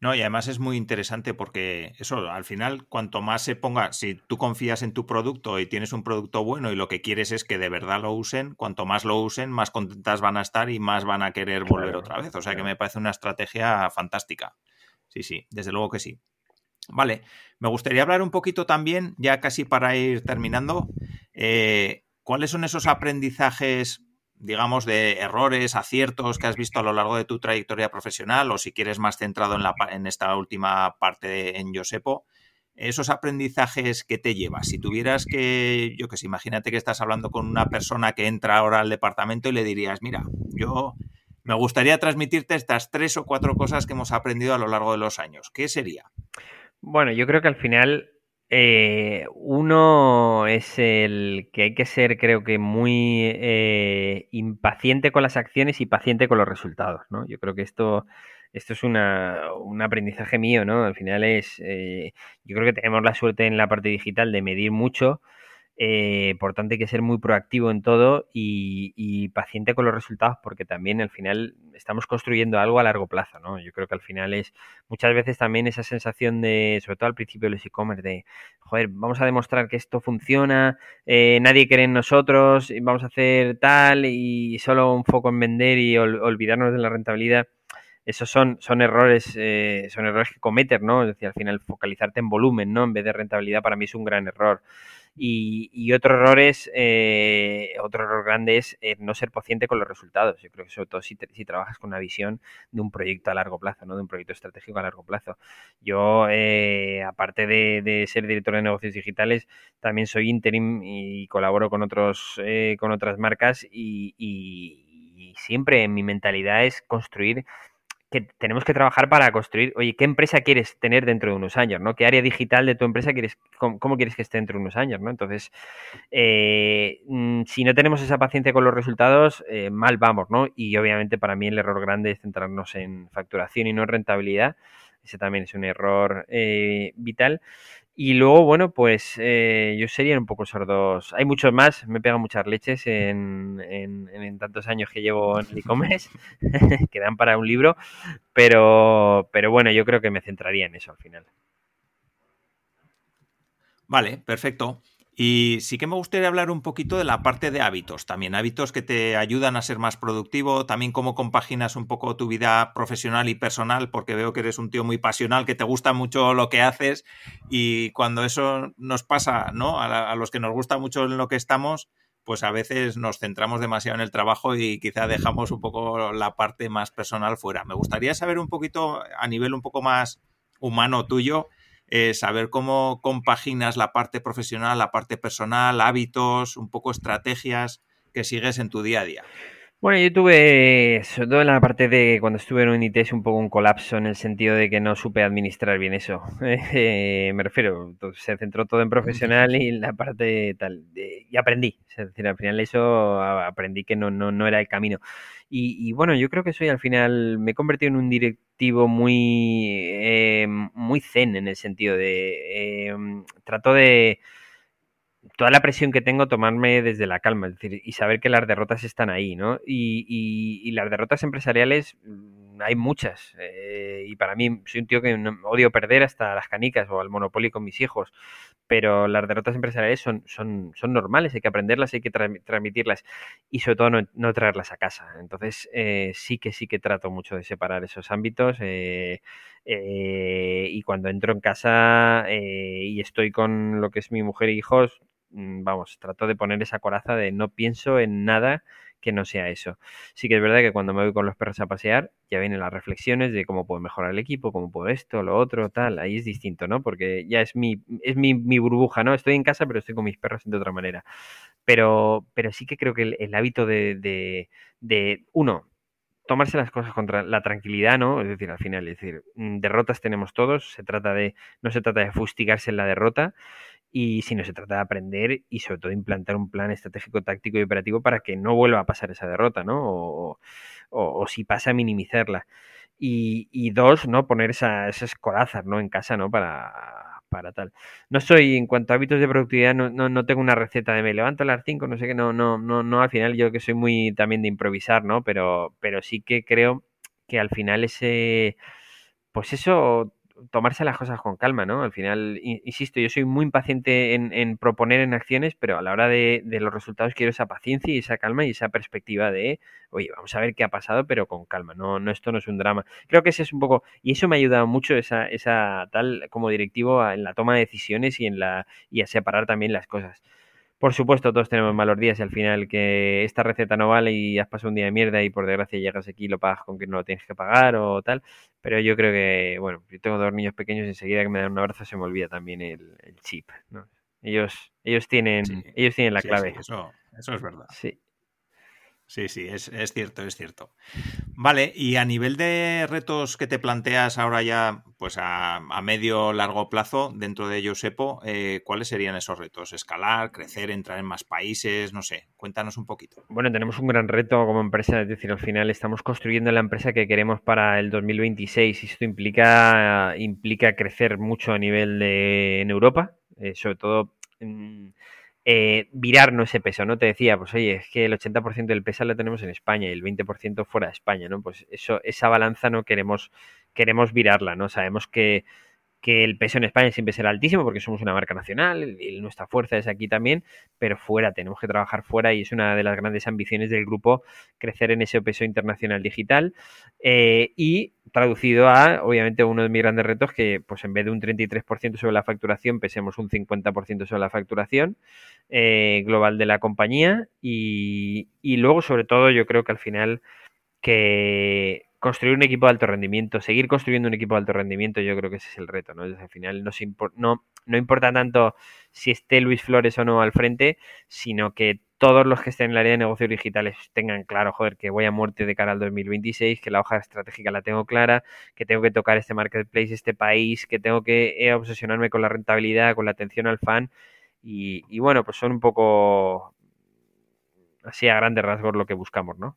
No, y además es muy interesante porque eso, al final, cuanto más se ponga, si tú confías en tu producto y tienes un producto bueno y lo que quieres es que de verdad lo usen, cuanto más lo usen, más contentas van a estar y más van a querer volver otra vez. O sea que me parece una estrategia fantástica. Sí, sí, desde luego que sí. Vale, me gustaría hablar un poquito también, ya casi para ir terminando, eh, ¿cuáles son esos aprendizajes digamos, de errores, aciertos que has visto a lo largo de tu trayectoria profesional o si quieres más centrado en, la, en esta última parte en Josepo, esos aprendizajes que te llevas. Si tuvieras que, yo que sé, imagínate que estás hablando con una persona que entra ahora al departamento y le dirías, mira, yo me gustaría transmitirte estas tres o cuatro cosas que hemos aprendido a lo largo de los años. ¿Qué sería? Bueno, yo creo que al final eh, uno es el que hay que ser, creo que, muy eh, impaciente con las acciones y paciente con los resultados, ¿no? Yo creo que esto, esto es una, un aprendizaje mío, ¿no? Al final es, eh, yo creo que tenemos la suerte en la parte digital de medir mucho, eh, por tanto, hay que ser muy proactivo en todo y, paciente con los resultados porque también al final estamos construyendo algo a largo plazo, ¿no? Yo creo que al final es muchas veces también esa sensación de, sobre todo al principio de los e-commerce, de, joder, vamos a demostrar que esto funciona, eh, nadie cree en nosotros, vamos a hacer tal y solo un foco en vender y olvidarnos de la rentabilidad esos son, son errores, eh, son errores que cometer, ¿no? Es decir, al final focalizarte en volumen, ¿no? En vez de rentabilidad, para mí es un gran error. Y, otro error es, eh, otro error grande es eh, no ser paciente con los resultados. Yo creo que sobre todo si, si, trabajas con una visión de un proyecto a largo plazo, ¿no? De un proyecto estratégico a largo plazo. Yo, eh, aparte de, ser director de negocios digitales, también soy interim y colaboro con otros, con otras marcas y, y siempre mi mentalidad es construir que tenemos que trabajar para construir, oye, ¿qué empresa quieres tener dentro de unos años? ¿no? ¿Qué área digital de tu empresa quieres, cómo, quieres que esté dentro de unos años? ¿no? Entonces, eh, mm, si no tenemos esa paciencia con los resultados, eh, mal vamos, ¿no? Y obviamente para mí el error grande es centrarnos en facturación y no en rentabilidad. Ese también es un error eh, vital. Y luego, bueno, pues eh, yo sería un poco sordos. Hay muchos más, me pegan muchas leches en, en, tantos años que llevo en el e-commerce, que dan para un libro, pero, pero bueno, yo creo que me centraría en eso al final. Vale, perfecto. Y sí que me gustaría hablar un poquito de la parte de hábitos, también hábitos que te ayudan a ser más productivo, también cómo compaginas un poco tu vida profesional y personal, porque veo que eres un tío muy pasional, que te gusta mucho lo que haces y cuando eso nos pasa, ¿no? A, los que nos gusta mucho en lo que estamos, pues a veces nos centramos demasiado en el trabajo y quizá dejamos un poco la parte más personal fuera. Me gustaría saber un poquito, a nivel un poco más humano tuyo, eh, saber cómo compaginas la parte profesional, la parte personal, hábitos, un poco estrategias que sigues en tu día a día. Bueno, yo tuve, sobre todo en la parte de cuando estuve en UNITES, un poco un colapso en el sentido de que no supe administrar bien eso. Eh, me refiero, se centró todo en profesional y la parte tal. y aprendí. Es decir, al final eso aprendí que no, no, no era el camino. Y, bueno, yo creo que soy al final, me he convertido en un directivo muy, eh, muy zen en el sentido de, eh, trato de, toda la presión que tengo tomarme desde la calma, es decir, y saber que las derrotas están ahí, ¿no? Y, y, las derrotas empresariales hay muchas. Eh, y para mí, soy un tío que odio perder hasta las canicas o al Monopoly con mis hijos. Pero las derrotas empresariales son, son, son normales, hay que aprenderlas, hay que transmitirlas y sobre todo no, traerlas a casa. Entonces, eh, sí que sí que trato mucho de separar esos ámbitos. Eh, y cuando entro en casa y estoy con lo que es mi mujer e hijos, mm, vamos, trato de poner esa coraza de no pienso en nada que no sea eso. Sí que es verdad que cuando me voy con los perros a pasear, ya vienen las reflexiones de cómo puedo mejorar el equipo, cómo puedo esto, lo otro, tal. Ahí es distinto, ¿no? Porque ya es mi, es mi, burbuja, ¿no? Estoy en casa, pero estoy con mis perros de otra manera. Pero, pero sí que creo que el, hábito de, de, de, uno, tomarse las cosas contra la tranquilidad, ¿no? Es decir, al final, es decir, mm, derrotas tenemos todos, se trata de, no se trata de fustigarse en la derrota, y si no se trata de aprender y sobre todo implantar un plan estratégico, táctico y operativo para que no vuelva a pasar esa derrota, ¿no? O, o, si pasa, minimizarla. Y, y, dos, ¿no? Poner esa, esas corazas, ¿no? En casa, ¿no? Para, para tal. No soy, en cuanto a hábitos de productividad, no, no, no tengo una receta de me levanto a las 5, no sé qué, no, no, no, no, al final yo que soy muy también de improvisar, ¿no? Pero, pero sí que creo que al final ese, pues eso tomarse las cosas con calma, ¿no? Al final, insisto, yo soy muy impaciente en, proponer en acciones, pero a la hora de, los resultados quiero esa paciencia y esa calma y esa perspectiva de, oye, vamos a ver qué ha pasado, pero con calma, no, no esto no es un drama. Creo que ese es un poco, y eso me ha ayudado mucho esa, esa tal como directivo en la toma de decisiones y en la y a separar también las cosas. Por supuesto, todos tenemos malos días y al final que esta receta no vale y has pasado un día de mierda y por desgracia llegas aquí y lo pagas con que no lo tienes que pagar o tal. Pero yo creo que, bueno, yo tengo dos niños pequeños y enseguida que me dan un abrazo se me olvida también el, chip. ¿no? Ellos, ellos, tienen, ellos tienen la clave. eso, eso es verdad. Sí. Sí, sí, es, cierto, es cierto. Vale, y a nivel de retos que te planteas ahora ya, pues a, medio largo plazo dentro de Josepo, eh, ¿cuáles serían esos retos? ¿Escalar, crecer, entrar en más países? No sé, cuéntanos un poquito. Bueno, tenemos un gran reto como empresa, es decir, al final estamos construyendo la empresa que queremos para el 2026 y esto implica, implica crecer mucho a nivel de en Europa, eh, sobre todo... eh, virarnos ese peso, ¿no? Te decía, pues oye, es que el 80% del peso lo tenemos en España y el 20% fuera de España, ¿no? Pues eso, esa balanza no queremos, queremos virarla, ¿no? Sabemos que que el peso en España siempre será altísimo porque somos una marca nacional y nuestra fuerza es aquí también, pero fuera, tenemos que trabajar fuera y es una de las grandes ambiciones del grupo crecer en ese peso internacional digital eh, y traducido a, obviamente, uno de mis grandes retos que pues en vez de un 33% sobre la facturación, pesemos un 50% sobre la facturación eh, global de la compañía y, y luego, sobre todo, yo creo que al final que construir un equipo de alto rendimiento, seguir construyendo un equipo de alto rendimiento, yo creo que ese es el reto, ¿no? al final no, no, no importa tanto si esté Luis Flores o no al frente, sino que todos los que estén en el área de negocios digitales tengan claro, joder, que voy a muerte de cara al 2026, que la hoja estratégica la tengo clara, que tengo que tocar este marketplace, este país, que tengo que eh, obsesionarme con la rentabilidad, con la atención al fan. Y, y bueno, pues son un poco así a grandes rasgos lo que buscamos, ¿no?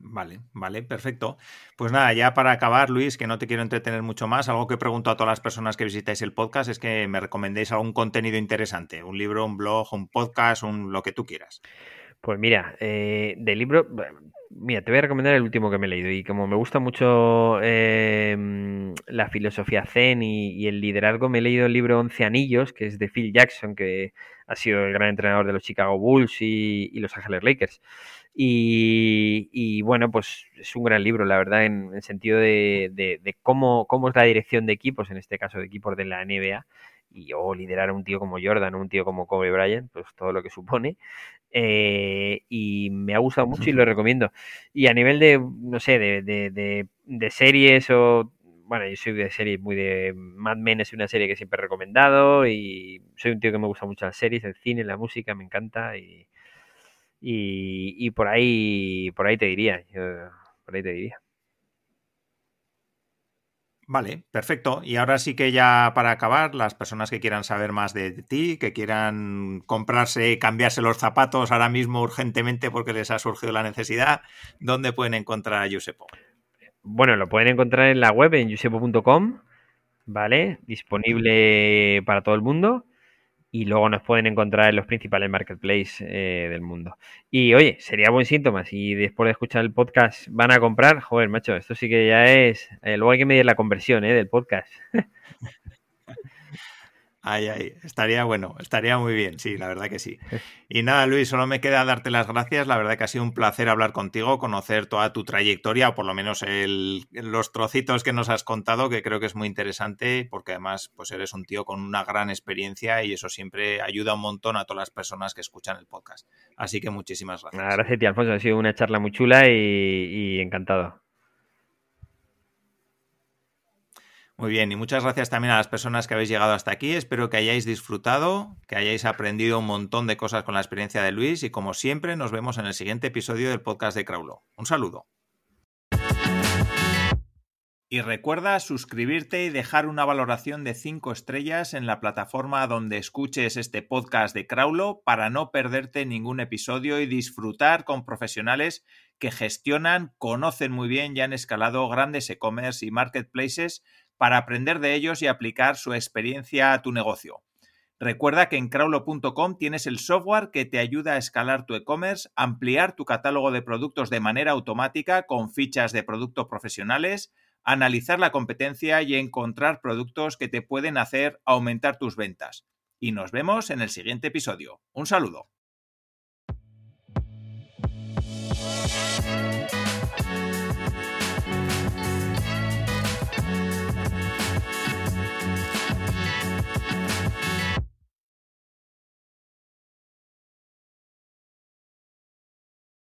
Vale, vale, perfecto. Pues nada, ya para acabar, Luis, que no te quiero entretener mucho más, algo que pregunto a todas las personas que visitáis el podcast es que me recomendéis algún contenido interesante, un libro, un blog, un podcast, un lo que tú quieras. Pues mira, eh, libro, mira, te voy a recomendar el último que me he leído y como me gusta mucho em, la filosofía zen y, el liderazgo, me he leído el libro Once Anillos, que es de Phil Jackson, que ha sido el gran entrenador de los Chicago Bulls y, y Los Ángeles Lakers. Y, bueno, pues es un gran libro, la verdad, en el sentido de, cómo, cómo es la dirección de equipos, en este caso de equipos de la NBA, y o liderar a un tío como Jordan o un tío como Kobe Bryant, pues todo lo que supone. Eh, y me ha gustado mucho y lo recomiendo. Y a nivel de, no sé, de, de, de, series o... Bueno, yo soy de series muy de... Mad Men es una serie que siempre he recomendado y soy un tío que me gusta mucho las series, el cine, la música, me encanta y y, por ahí por ahí te diría, por ahí te diría. Vale, perfecto. Y ahora sí que ya para acabar, las personas que quieran saber más de ti, que quieran comprarse, cambiarse los zapatos ahora mismo urgentemente porque les ha surgido la necesidad, ¿dónde pueden encontrar a Yusepo? Bueno, lo pueden encontrar en la web, en yusepo.com, ¿vale? Disponible para todo el mundo. y luego nos pueden encontrar en los principales marketplaces eh, del mundo. Y oye, sería buen síntoma si después de escuchar el podcast van a comprar, joder, macho, esto sí que ya es, eh, luego hay que medir la conversión eh, del podcast. Ay, ay, estaría bueno, estaría muy bien, sí, la verdad que sí. Y nada, Luis, solo me queda darte las gracias. La verdad que ha sido un placer hablar contigo, conocer toda tu trayectoria, o por lo menos los trocitos que nos has contado, que creo que es muy interesante, porque además, pues eres un tío con una gran experiencia y eso siempre ayuda un montón a todas las personas que escuchan el podcast. Así que muchísimas gracias. Gracias, tío Alfonso. Ha sido una charla muy chula y encantado. Muy bien, y muchas gracias también a las personas que habéis llegado hasta aquí. Espero que hayáis disfrutado, que hayáis aprendido un montón de cosas con la experiencia de Luis y como siempre nos vemos en el siguiente episodio del podcast de Craulo. Un saludo. Y recuerda suscribirte y dejar una valoración de 5 estrellas en la plataforma donde escuches este podcast de Craulo para no perderte ningún episodio y disfrutar con profesionales que gestionan, conocen muy bien y han escalado grandes e-commerce y marketplaces para aprender de ellos y aplicar su experiencia a tu negocio. Recuerda que en crowlo.com tienes el software que te ayuda a escalar tu e-commerce, ampliar tu catálogo de productos de manera automática con fichas de productos profesionales, analizar la competencia y encontrar productos que te pueden hacer aumentar tus ventas. Y nos vemos en el siguiente episodio. Un saludo.